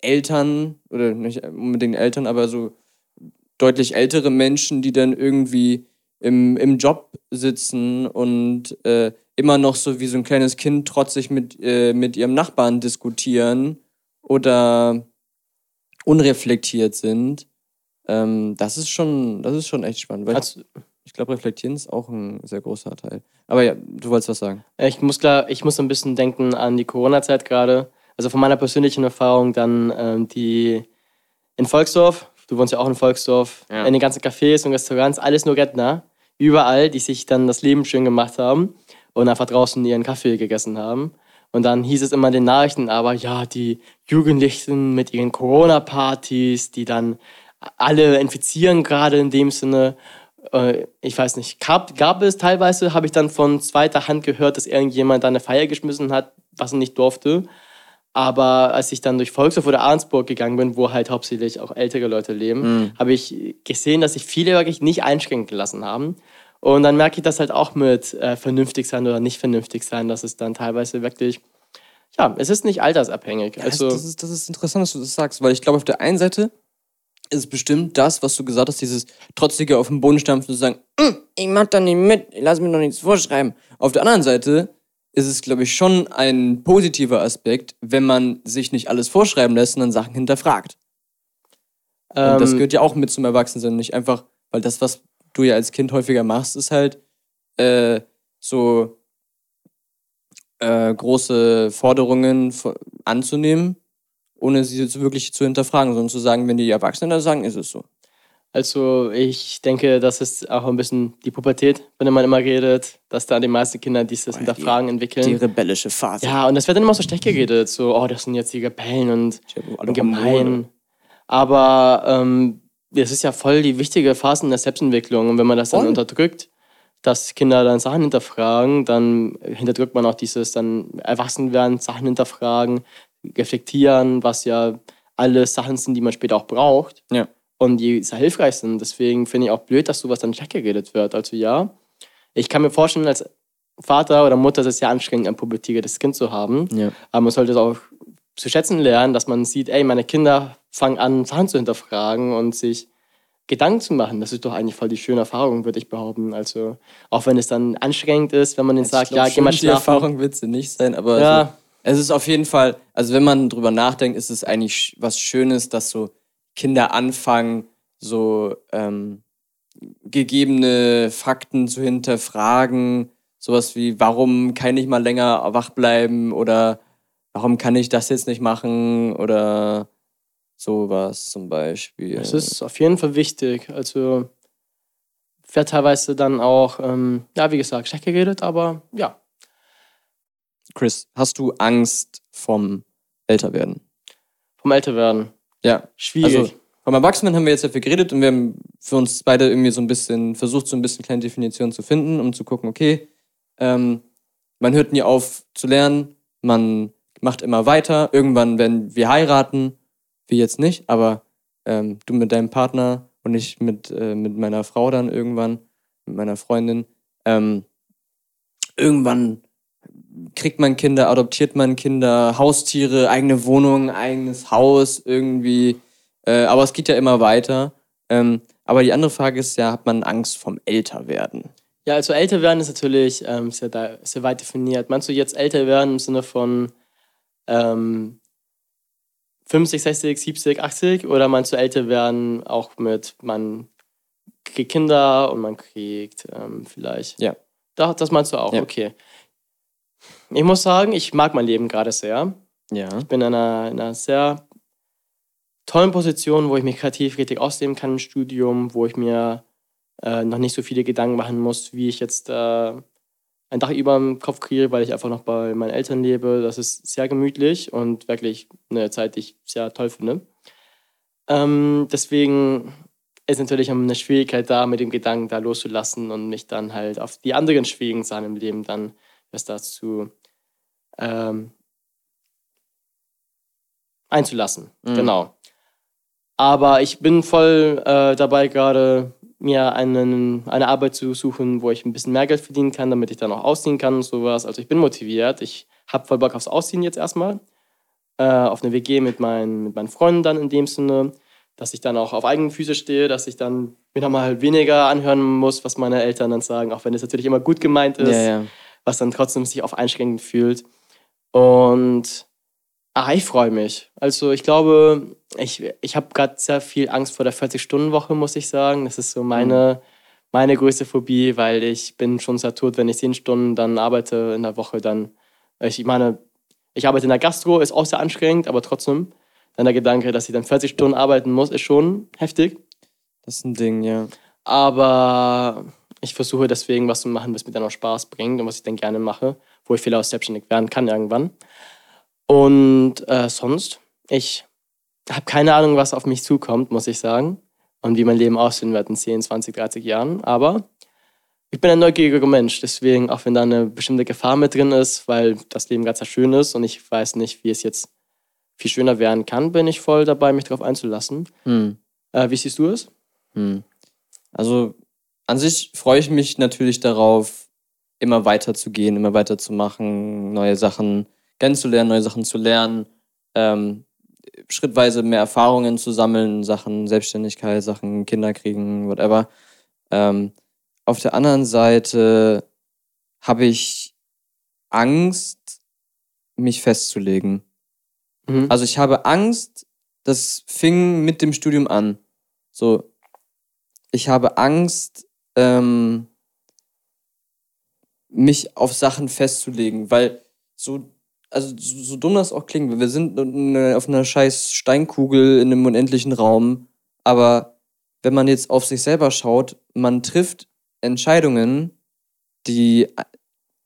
Eltern, oder nicht unbedingt Eltern, aber so deutlich ältere Menschen, die dann irgendwie im, im Job sitzen und äh, immer noch so wie so ein kleines Kind trotzig mit, äh, mit ihrem Nachbarn diskutieren oder unreflektiert sind. Ähm, das ist schon, das ist schon echt spannend. Weil Also, ich glaube, reflektieren ist auch ein sehr großer Teil. Aber ja, du wolltest was sagen. ich muss klar, ich muss so ein bisschen denken an die Corona-Zeit gerade. Also von meiner persönlichen Erfahrung dann ähm, die in Volksdorf, du wohnst ja auch in Volksdorf, Ja. in den ganzen Cafés und Restaurants, alles nur Rentner, überall, die sich dann das Leben schön gemacht haben und einfach draußen ihren Kaffee gegessen haben. Und dann hieß es immer in den Nachrichten, aber ja, die Jugendlichen mit ihren Corona-Partys, die dann alle infizieren gerade in dem Sinne. Äh, ich weiß nicht, gab, gab es teilweise, habe ich dann von zweiter Hand gehört, dass irgendjemand da eine Feier geschmissen hat, was er nicht durfte. Aber als ich dann durch Volkshof oder Arnsburg gegangen bin, wo halt hauptsächlich auch ältere Leute leben, habe ich gesehen, dass sich viele wirklich nicht einschränken lassen haben. Und dann merke ich das halt auch mit äh, vernünftig sein oder nicht vernünftig sein, dass es dann teilweise wirklich, ja, es ist nicht altersabhängig. Also, das, das, ist, das ist interessant, dass du das sagst, weil ich glaube, auf der einen Seite ist es bestimmt das, was du gesagt hast, dieses trotzige auf den Boden stampfen und sagen, "Mm, ich mach da nicht mit, lass mir doch nichts vorschreiben. Auf der anderen Seite ist es, glaube ich, schon ein positiver Aspekt, wenn man sich nicht alles vorschreiben lässt, sondern Sachen hinterfragt. Und das ähm, gehört ja auch mit zum Erwachsensein, nicht einfach, weil das, was du ja als Kind häufiger machst, ist halt äh, so äh, große Forderungen anzunehmen, ohne sie jetzt wirklich zu hinterfragen, sondern zu sagen, wenn die Erwachsenen das sagen, ist es so. Also ich denke, das ist auch ein bisschen die Pubertät, der man immer redet, dass da die meisten Kinder dieses die- Hinterfragen entwickeln. Die rebellische Phase. ja, und das wird dann immer so schlecht geredet, so, oh, das sind jetzt die Rebellen und, und gemein. Aber ähm, das ist ja voll die wichtige Phase in der Selbstentwicklung. Und wenn man das dann Voll. unterdrückt, dass Kinder dann Sachen hinterfragen, dann hinterdrückt man auch dieses dann Erwachsenwerden, Sachen hinterfragen, reflektieren, was ja alles Sachen sind, die man später auch braucht Ja. und die sehr hilfreich sind. Deswegen finde ich auch blöd, dass sowas dann schlecht geredet wird. Also ja, ich kann mir vorstellen, als Vater oder Mutter ist es ja anstrengend, ein pubertiertes Kind zu haben. Ja. Aber man sollte es auch zu schätzen lernen, dass man sieht, ey, meine Kinder fangen an, Sachen zu hinterfragen und sich Gedanken zu machen. Das ist doch eigentlich voll die schöne Erfahrung, würde ich behaupten. Also, auch wenn es dann anstrengend ist, wenn man ihnen sagt, ja, geh mal schon, Die schlafen. Erfahrung wird sie nicht sein, aber Ja. so, es ist auf jeden Fall, also wenn man drüber nachdenkt, ist es eigentlich was Schönes, dass so Kinder anfangen, so ähm, gegebene Fakten zu hinterfragen. Sowas wie, warum kann ich mal länger wach bleiben oder warum kann ich das jetzt nicht machen oder sowas zum Beispiel. Das ist auf jeden Fall wichtig. Also, wird teilweise dann auch, ähm, ja, wie gesagt, schlecht geredet, aber ja, Chris, hast du Angst vom Älterwerden? vom Älterwerden. Ja, Schwierig. Also, vom Erwachsenen haben wir jetzt dafür geredet und wir haben für uns beide irgendwie so ein bisschen versucht, so ein bisschen kleine Definitionen zu finden, um zu gucken, okay, ähm, man hört nie auf zu lernen, man macht immer weiter, irgendwann werden wir heiraten, wir jetzt nicht, aber ähm, du mit deinem Partner und ich mit, äh, mit meiner Frau dann irgendwann, mit meiner Freundin. Ähm, irgendwann kriegt man Kinder, adoptiert man Kinder, Haustiere, eigene Wohnung, eigenes Haus irgendwie. Äh, aber es geht ja immer weiter. Ähm, aber die andere Frage ist ja, hat man Angst vom Älterwerden? Ja, also älter werden ist natürlich ähm, sehr, sehr weit definiert. Meinst du jetzt älter werden im Sinne von ähm, 50, 60, 70, 80? Oder meinst du älter werden auch mit, man kriegt Kinder und man kriegt ähm, vielleicht. Ja. Doch, das meinst du auch, Ja. okay. Ich muss sagen, ich mag mein Leben gerade sehr. Ja. Ich bin in einer, in einer sehr tollen Position, wo ich mich kreativ richtig ausleben kann im Studium, wo ich mir äh, noch nicht so viele Gedanken machen muss, wie ich jetzt äh, ein Dach über dem Kopf kriege, weil ich einfach noch bei meinen Eltern lebe. Das ist sehr gemütlich und wirklich eine Zeit, die ich sehr toll finde. Ähm, deswegen ist natürlich eine Schwierigkeit da, mit dem Gedanken da loszulassen und mich dann halt auf die anderen schwierigen Sachen im Leben dann was dazu ähm, einzulassen. Mhm. Genau. Aber ich bin voll äh, dabei, gerade mir einen, eine Arbeit zu suchen, wo ich ein bisschen mehr Geld verdienen kann, damit ich dann auch ausziehen kann und sowas. Also ich bin motiviert. Ich habe voll Bock aufs Ausziehen jetzt erstmal. Äh, auf eine WG mit meinen, mit meinen Freunden dann in dem Sinne. Dass ich dann auch auf eigenen Füßen stehe, dass ich dann mir nochmal weniger anhören muss, was meine Eltern dann sagen, auch wenn es natürlich immer gut gemeint ist Ja, ja. was dann trotzdem sich auf einschränkend fühlt. Und ah, ich freue mich. Also ich glaube, ich, ich habe gerade sehr viel Angst vor der 40-Stunden-Woche, muss ich sagen. Das ist so meine, meine größte Phobie, weil ich bin schon sehr tot, wenn ich 10 Stunden dann arbeite in der Woche. Dann, ich meine, ich arbeite in der Gastro, ist auch sehr anstrengend, aber trotzdem, dann der Gedanke, dass ich dann 40 Stunden arbeiten muss, ist schon heftig. Das ist ein Ding, ja. Aber ich versuche deswegen was zu machen, was mir dann auch Spaß bringt und was ich dann gerne mache, wo ich vielleicht auch selbstständig werden kann irgendwann. Und äh, sonst, ich habe keine Ahnung, was auf mich zukommt, muss ich sagen. Und wie mein Leben aussehen wird in 10, 20, 30 Jahren. Aber ich bin ein neugieriger Mensch, deswegen, auch wenn da eine bestimmte Gefahr mit drin ist, weil das Leben ganz sehr schön ist und ich weiß nicht, wie es jetzt viel schöner werden kann, bin ich voll dabei, mich darauf einzulassen. Hm. Äh, wie siehst du es? Hm. Also an sich freue ich mich natürlich darauf, immer weiter zu gehen, immer weiter zu machen, neue Sachen kennenzulernen, neue Sachen zu lernen, ähm, schrittweise mehr Erfahrungen zu sammeln, Sachen Selbstständigkeit, Sachen Kinder kriegen, whatever. Ähm, auf der anderen Seite habe ich Angst, mich festzulegen. Mhm. Also ich habe Angst, das fing mit dem Studium an. So, ich habe Angst, ähm, mich auf Sachen festzulegen, weil so, also so, so dumm das auch klingt, wir sind auf einer scheiß Steinkugel in einem unendlichen Raum, aber wenn man jetzt auf sich selber schaut, man trifft Entscheidungen, die,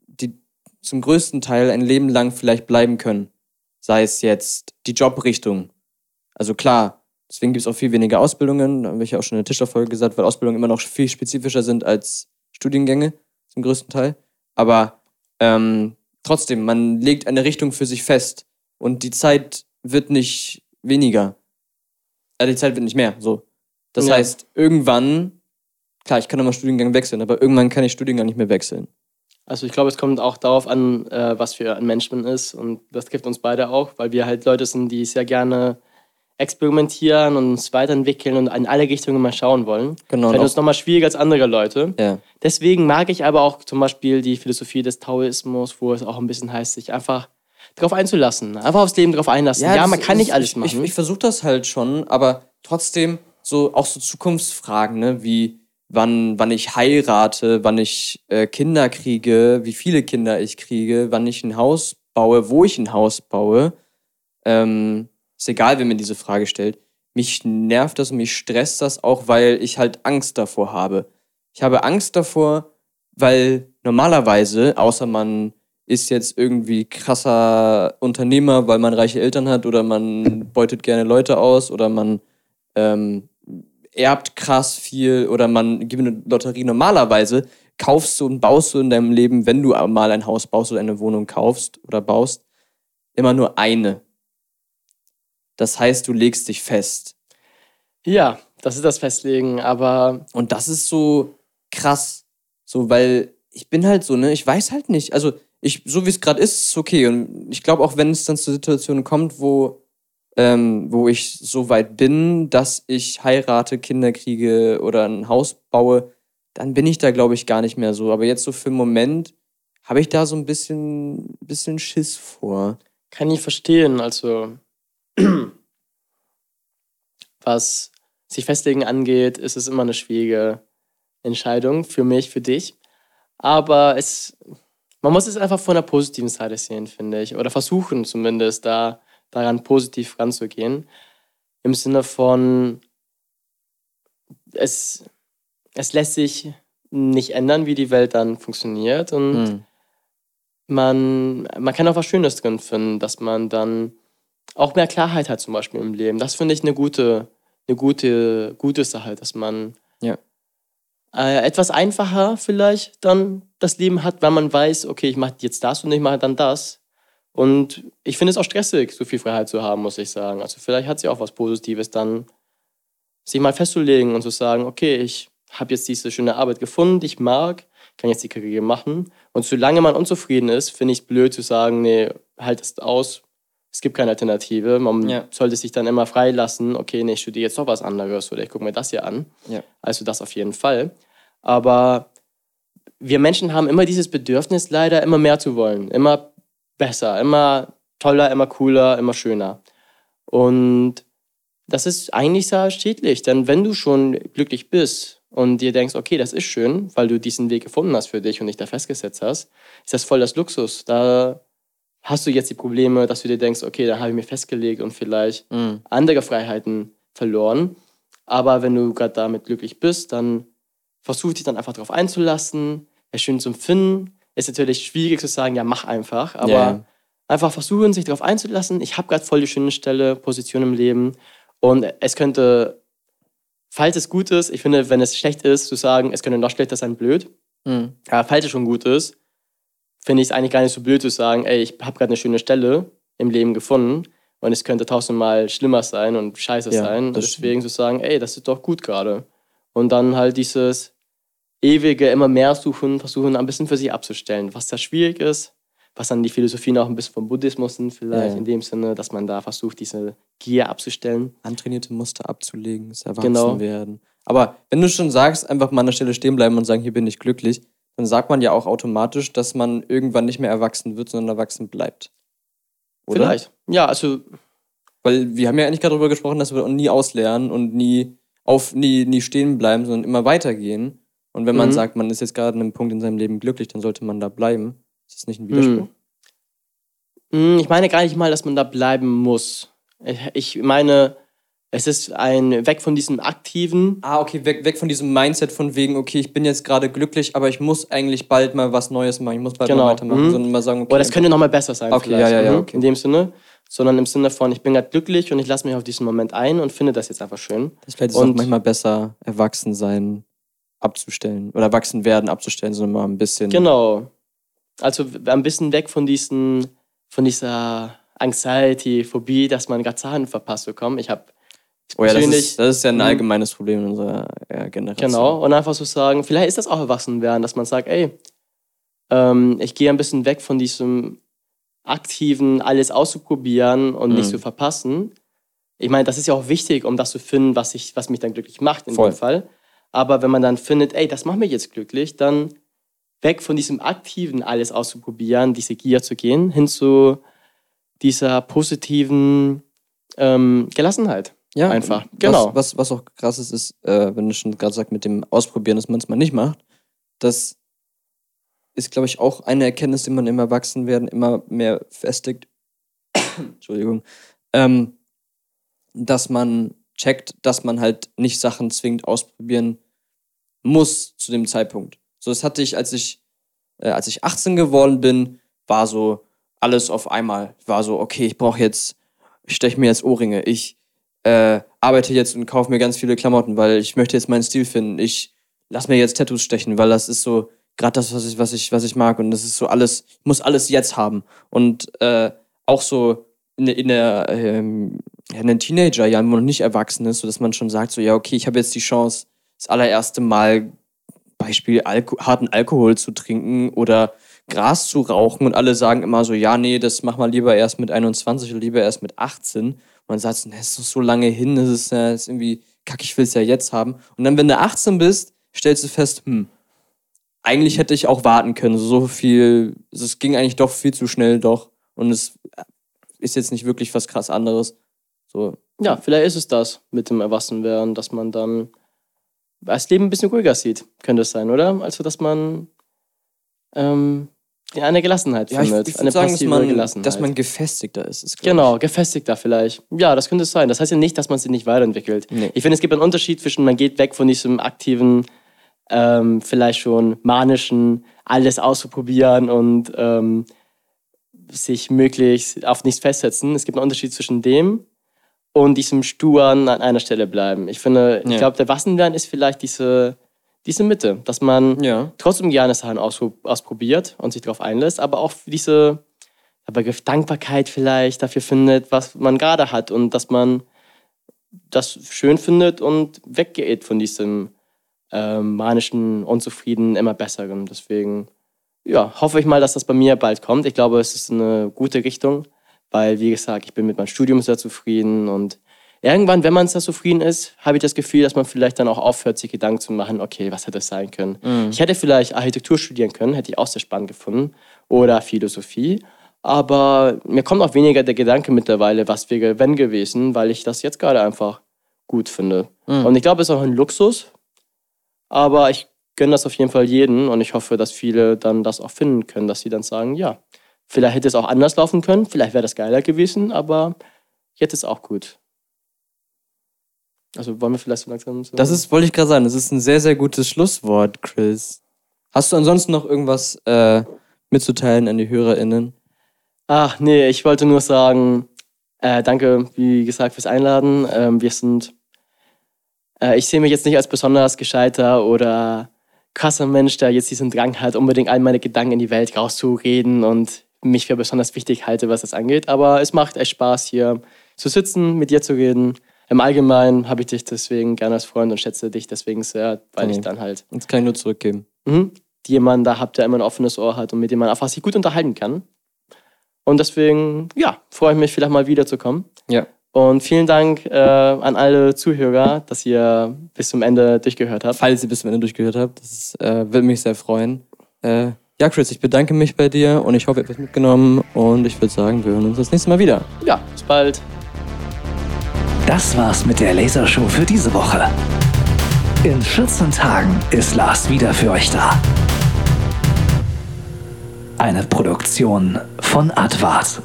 die zum größten Teil ein Leben lang vielleicht bleiben können. Sei es jetzt die Jobrichtung. Also klar, deswegen gibt es auch viel weniger Ausbildungen, da habe ich ja auch schon in der Tischlerfolge gesagt, weil Ausbildungen immer noch viel spezifischer sind als Studiengänge, zum größten Teil. Aber ähm, trotzdem, man legt eine Richtung für sich fest und die Zeit wird nicht weniger. Äh, die Zeit wird nicht mehr, so. Das Ja. heißt, irgendwann, klar, ich kann nochmal Studiengang wechseln, aber irgendwann kann ich Studiengang nicht mehr wechseln. Also ich glaube, es kommt auch darauf an, äh, was für ein Mensch man ist. Und das trifft uns beide auch, weil wir halt Leute sind, die sehr gerne experimentieren und uns weiterentwickeln und in alle Richtungen mal schauen wollen. Genau. Fällt uns nochmal schwieriger als andere Leute. Ja. Deswegen mag ich aber auch zum Beispiel die Philosophie des Taoismus, wo es auch ein bisschen heißt, sich einfach darauf einzulassen. Einfach aufs Leben drauf einlassen. Ja, das man kann ist- nicht alles ich, machen. Ich, ich versuche das halt schon, aber trotzdem so auch so Zukunftsfragen, ne, wie wann, wann ich heirate, wann ich äh, Kinder kriege, wie viele Kinder ich kriege, wann ich ein Haus baue, wo ich ein Haus baue. Ähm, ist egal, wer mir diese Frage stellt. Mich nervt das und mich stresst das auch, weil ich halt Angst davor habe. Ich habe Angst davor, weil normalerweise, außer man ist jetzt irgendwie krasser Unternehmer, weil man reiche Eltern hat oder man beutet gerne Leute aus oder man ähm, erbt krass viel oder man gibt eine Lotterie. Normalerweise kaufst du und baust du in deinem Leben, wenn du mal ein Haus baust oder eine Wohnung kaufst oder baust, immer nur eine. Das heißt, du legst dich fest. ja, das ist das Festlegen, aber Und das ist so krass. So, weil ich bin halt so, ne, ich weiß halt nicht. Also, ich, so wie es gerade ist, ist okay. Und ich glaube auch, wenn es dann zur Situation kommt, wo, ähm, wo ich so weit bin, dass ich heirate, Kinder kriege oder ein Haus baue, dann bin ich da, glaube ich, gar nicht mehr so. Aber jetzt so für den Moment habe ich da so ein bisschen, bisschen Schiss vor. Kann ich verstehen. Also, was sich festlegen angeht, ist es immer eine schwierige Entscheidung für mich, für dich. Aber es, man muss es einfach von der positiven Seite sehen, finde ich. Oder versuchen zumindest, da daran positiv ranzugehen. Im Sinne von, es, es lässt sich nicht ändern, wie die Welt dann funktioniert. Und Mhm. man, man kann auch was Schönes drin finden, dass man dann auch mehr Klarheit hat, zum Beispiel im Leben. Das finde ich eine gute, eine gute, gute Sache, dass man Ja. äh, etwas einfacher vielleicht dann das Leben hat, weil man weiß, okay, ich mache jetzt das und ich mache dann das. Und ich finde es auch stressig, so viel Freiheit zu haben, muss ich sagen. Also vielleicht hat sie auch was Positives, dann sich mal festzulegen und zu sagen, okay, ich habe jetzt diese schöne Arbeit gefunden, die ich mag, kann jetzt die Karriere machen. Und solange man unzufrieden ist, finde ich es blöd zu sagen, nee, halt es aus, es gibt keine Alternative. Man Ja. sollte sich dann immer freilassen, okay, nee, ich studiere jetzt doch was anderes oder ich gucke mir das hier an. Ja. Also das auf jeden Fall. Aber wir Menschen haben immer dieses Bedürfnis, leider immer mehr zu wollen. Immer besser, immer toller, immer cooler, immer schöner. Und das ist eigentlich sehr schädlich, denn wenn du schon glücklich bist und dir denkst, okay, das ist schön, weil du diesen Weg gefunden hast für dich und dich da festgesetzt hast, ist das voll das Luxus. Da hast du jetzt die Probleme, dass du dir denkst, okay, da habe ich mir festgelegt und vielleicht Mhm. andere Freiheiten verloren. Aber wenn du gerade damit glücklich bist, dann versuch dich dann einfach darauf einzulassen, es schön zu empfinden. Ist natürlich schwierig zu sagen, ja, mach einfach, aber Ja. einfach versuchen, sich darauf einzulassen. Ich habe gerade voll die schöne Stelle, Position im Leben und es könnte, falls es gut ist, ich finde, wenn es schlecht ist, zu sagen, es könnte noch schlechter sein, blöd. Mhm. Aber falls es schon gut ist, finde ich es eigentlich gar nicht so blöd zu sagen, ey, ich habe gerade eine schöne Stelle im Leben gefunden und es könnte tausendmal schlimmer sein und scheiße Ja, sein. Deswegen zu sagen, ey, das ist doch gut gerade. Und dann halt dieses ewige immer mehr suchen, versuchen ein bisschen für sich abzustellen, was da schwierig ist, was dann die Philosophien auch ein bisschen vom Buddhismus sind vielleicht, Ja, in dem Sinne, dass man da versucht, diese Gier abzustellen. Antrainierte Muster abzulegen, das Genau. Erwachsenwerden. Aber wenn du schon sagst, einfach mal an der Stelle stehen bleiben und sagen, hier bin ich glücklich, dann sagt man ja auch automatisch, dass man irgendwann nicht mehr erwachsen wird, sondern erwachsen bleibt. Oder? Vielleicht. Ja, also Weil wir haben ja eigentlich gerade darüber gesprochen, dass wir nie auslernen und nie auf nie, nie stehen bleiben, sondern immer weitergehen. Und wenn man Mhm. sagt, man ist jetzt gerade an einem Punkt in seinem Leben glücklich, dann sollte man da bleiben. Ist das nicht ein Widerspruch? Mm, Ich meine gar nicht mal, dass man da bleiben muss. Ich meine, es ist ein Weg von diesem aktiven. Ah, okay, weg, weg von diesem Mindset von wegen, okay, ich bin jetzt gerade glücklich, aber ich muss eigentlich bald mal was Neues machen, ich muss bald Genau, mal weitermachen, mhm. sondern mal sagen, okay, Oder es könnte nochmal besser sein. Okay, vielleicht, ja, ja, ja, mhm, okay. In dem Sinne. Sondern im Sinne von, ich bin gerade glücklich und ich lasse mich auf diesen Moment ein und finde das jetzt einfach schön. das vielleicht ist es auch und- manchmal besser, erwachsen sein abzustellen oder erwachsen werden abzustellen, sondern mal ein bisschen. Genau. Also ein bisschen weg von diesen, von dieser Anxiety, Phobie, dass man gerade Zahlen verpasst bekommt. Ich habe Oh ja, das ist, das ist ja ein Mhm. allgemeines Problem in unserer ja, Generation. Genau, und einfach so sagen, vielleicht ist das auch Erwachsenwerden, dass man sagt, ey, ähm, ich gehe ein bisschen weg von diesem aktiven, alles auszuprobieren und nicht Mhm. zu verpassen. Ich meine, das ist ja auch wichtig, um das zu finden, was, ich, was mich dann glücklich macht in Voll. dem Fall. Aber wenn man dann findet, ey, das macht mich jetzt glücklich, dann weg von diesem aktiven, alles auszuprobieren, diese Gier zu gehen, hin zu dieser positiven ähm, Gelassenheit. Ja, Einfach. was- Genau. Was, was auch krass ist, ist, äh, wenn du schon gerade sagst, mit dem Ausprobieren, dass man es mal nicht macht, das ist, glaube ich, auch eine Erkenntnis, die man im Erwachsenwerden immer mehr festigt. Entschuldigung. Ähm, dass man checkt, dass man halt nicht Sachen zwingend ausprobieren muss zu dem Zeitpunkt. So, das hatte ich, als ich, äh, als ich 18 geworden bin, war so alles auf einmal. War so, okay, ich brauche jetzt, ich steche mir jetzt Ohrringe, ich äh, arbeite jetzt und kaufe mir ganz viele Klamotten, weil ich möchte jetzt meinen Stil finden. Ich lass mir jetzt Tattoos stechen, weil das ist so gerade das, was ich, was ich, was ich mag. Und das ist so alles, ich muss alles jetzt haben. Und äh, auch so in, in der ähm, in den Teenagerjahren, wo man noch nicht erwachsen ist, so dass man schon sagt, so ja, okay, ich habe jetzt die Chance, das allererste Mal Beispiel Alko harten Alkohol zu trinken oder Gras zu rauchen und alle sagen immer so, ja, nee, das mach mal lieber erst mit 21 oder lieber erst mit 18. Man sagt, das ist so lange hin, das ist, das ist irgendwie, kack, ich will es ja jetzt haben. Und dann, wenn du 18 bist, stellst du fest, hm, eigentlich hätte ich auch warten können. So viel, es ging eigentlich doch viel zu schnell doch. Und es ist jetzt nicht wirklich was krass anderes. So, Ja, vielleicht ist es das mit dem Erwachsenwerden, dass man dann das Leben ein bisschen ruhiger sieht, könnte es sein, oder? Also, dass man ähm, eine Gelassenheit Ja, ich, findet. ich eine würde sagen, dass passive man, Gelassenheit. dass man gefestigter ist. ist Genau, gefestigter vielleicht. Ja, das könnte es sein. Das heißt ja nicht, dass man sich nicht weiterentwickelt. Nee. Ich finde, es gibt einen Unterschied zwischen, man geht weg von diesem aktiven, ähm, vielleicht schon manischen, alles auszuprobieren und ähm, sich möglichst auf nichts festsetzen. Es gibt einen Unterschied zwischen dem und diesem sturen an einer Stelle bleiben. Ich finde, ich Ja. glaube, der Wassenlernen ist vielleicht diese, diese Mitte, dass man. Ja. trotzdem gerne Sachen auspro- ausprobiert und sich darauf einlässt, aber auch diese Begriff Dankbarkeit vielleicht dafür findet, was man gerade hat und dass man das schön findet und weggeht von diesem ähm, manischen, unzufrieden, immer besseren. Deswegen ja, hoffe ich mal, dass das bei mir bald kommt. Ich glaube, es ist eine gute Richtung, weil, wie gesagt, ich bin mit meinem Studium sehr zufrieden und irgendwann, wenn man sehr zufrieden ist, habe ich das Gefühl, dass man vielleicht dann auch aufhört, sich Gedanken zu machen, okay, was hätte es sein können. Ich hätte vielleicht Architektur studieren können, hätte ich auch sehr spannend gefunden, oder Philosophie, aber mir kommt auch weniger der Gedanke mittlerweile, was wäre wenn gewesen, weil ich das jetzt gerade einfach gut finde. Und ich glaube, es ist auch ein Luxus, aber ich gönne das auf jeden Fall jeden und ich hoffe, dass viele dann das auch finden können, dass sie dann sagen, ja, vielleicht hätte es auch anders laufen können, vielleicht wäre das geiler gewesen, aber jetzt ist auch gut. Also wollen wir vielleicht so langsam so Das ist, wollte ich gerade sagen, das ist ein sehr, sehr gutes Schlusswort, Chris. Hast du ansonsten noch irgendwas äh, mitzuteilen an die HörerInnen? Ach nee, ich wollte nur sagen, äh, danke, wie gesagt, fürs Einladen. Ähm, wir sind, äh, ich sehe mich jetzt nicht als besonders gescheiter oder krasser Mensch, der jetzt diesen Drang hat, unbedingt all meine Gedanken in die Welt rauszureden und mich für besonders wichtig halte, was das angeht. Aber es macht echt Spaß, hier zu sitzen, mit dir zu reden. Im Allgemeinen habe ich dich deswegen gerne als Freund und schätze dich deswegen sehr, weil ich Okay. dann halt Das kann ich nur zurückgeben. mhm, jemanden da habt, der immer ein offenes Ohr hat und mit dem man einfach sich gut unterhalten kann. Und deswegen, ja, freue ich mich vielleicht mal wiederzukommen. Ja. Und vielen Dank äh, an alle Zuhörer, dass ihr bis zum Ende durchgehört habt. Falls ihr bis zum Ende durchgehört habt, das ist, äh, würde mich sehr freuen. Äh, ja, Chris, ich bedanke mich bei dir und ich hoffe, ihr habt was mitgenommen und ich würde sagen, wir hören uns das nächste Mal wieder. Ja, bis bald. Das war's mit der Lasershow für diese Woche. In 14 Tagen ist Lars wieder für euch da. Eine Produktion von Advart.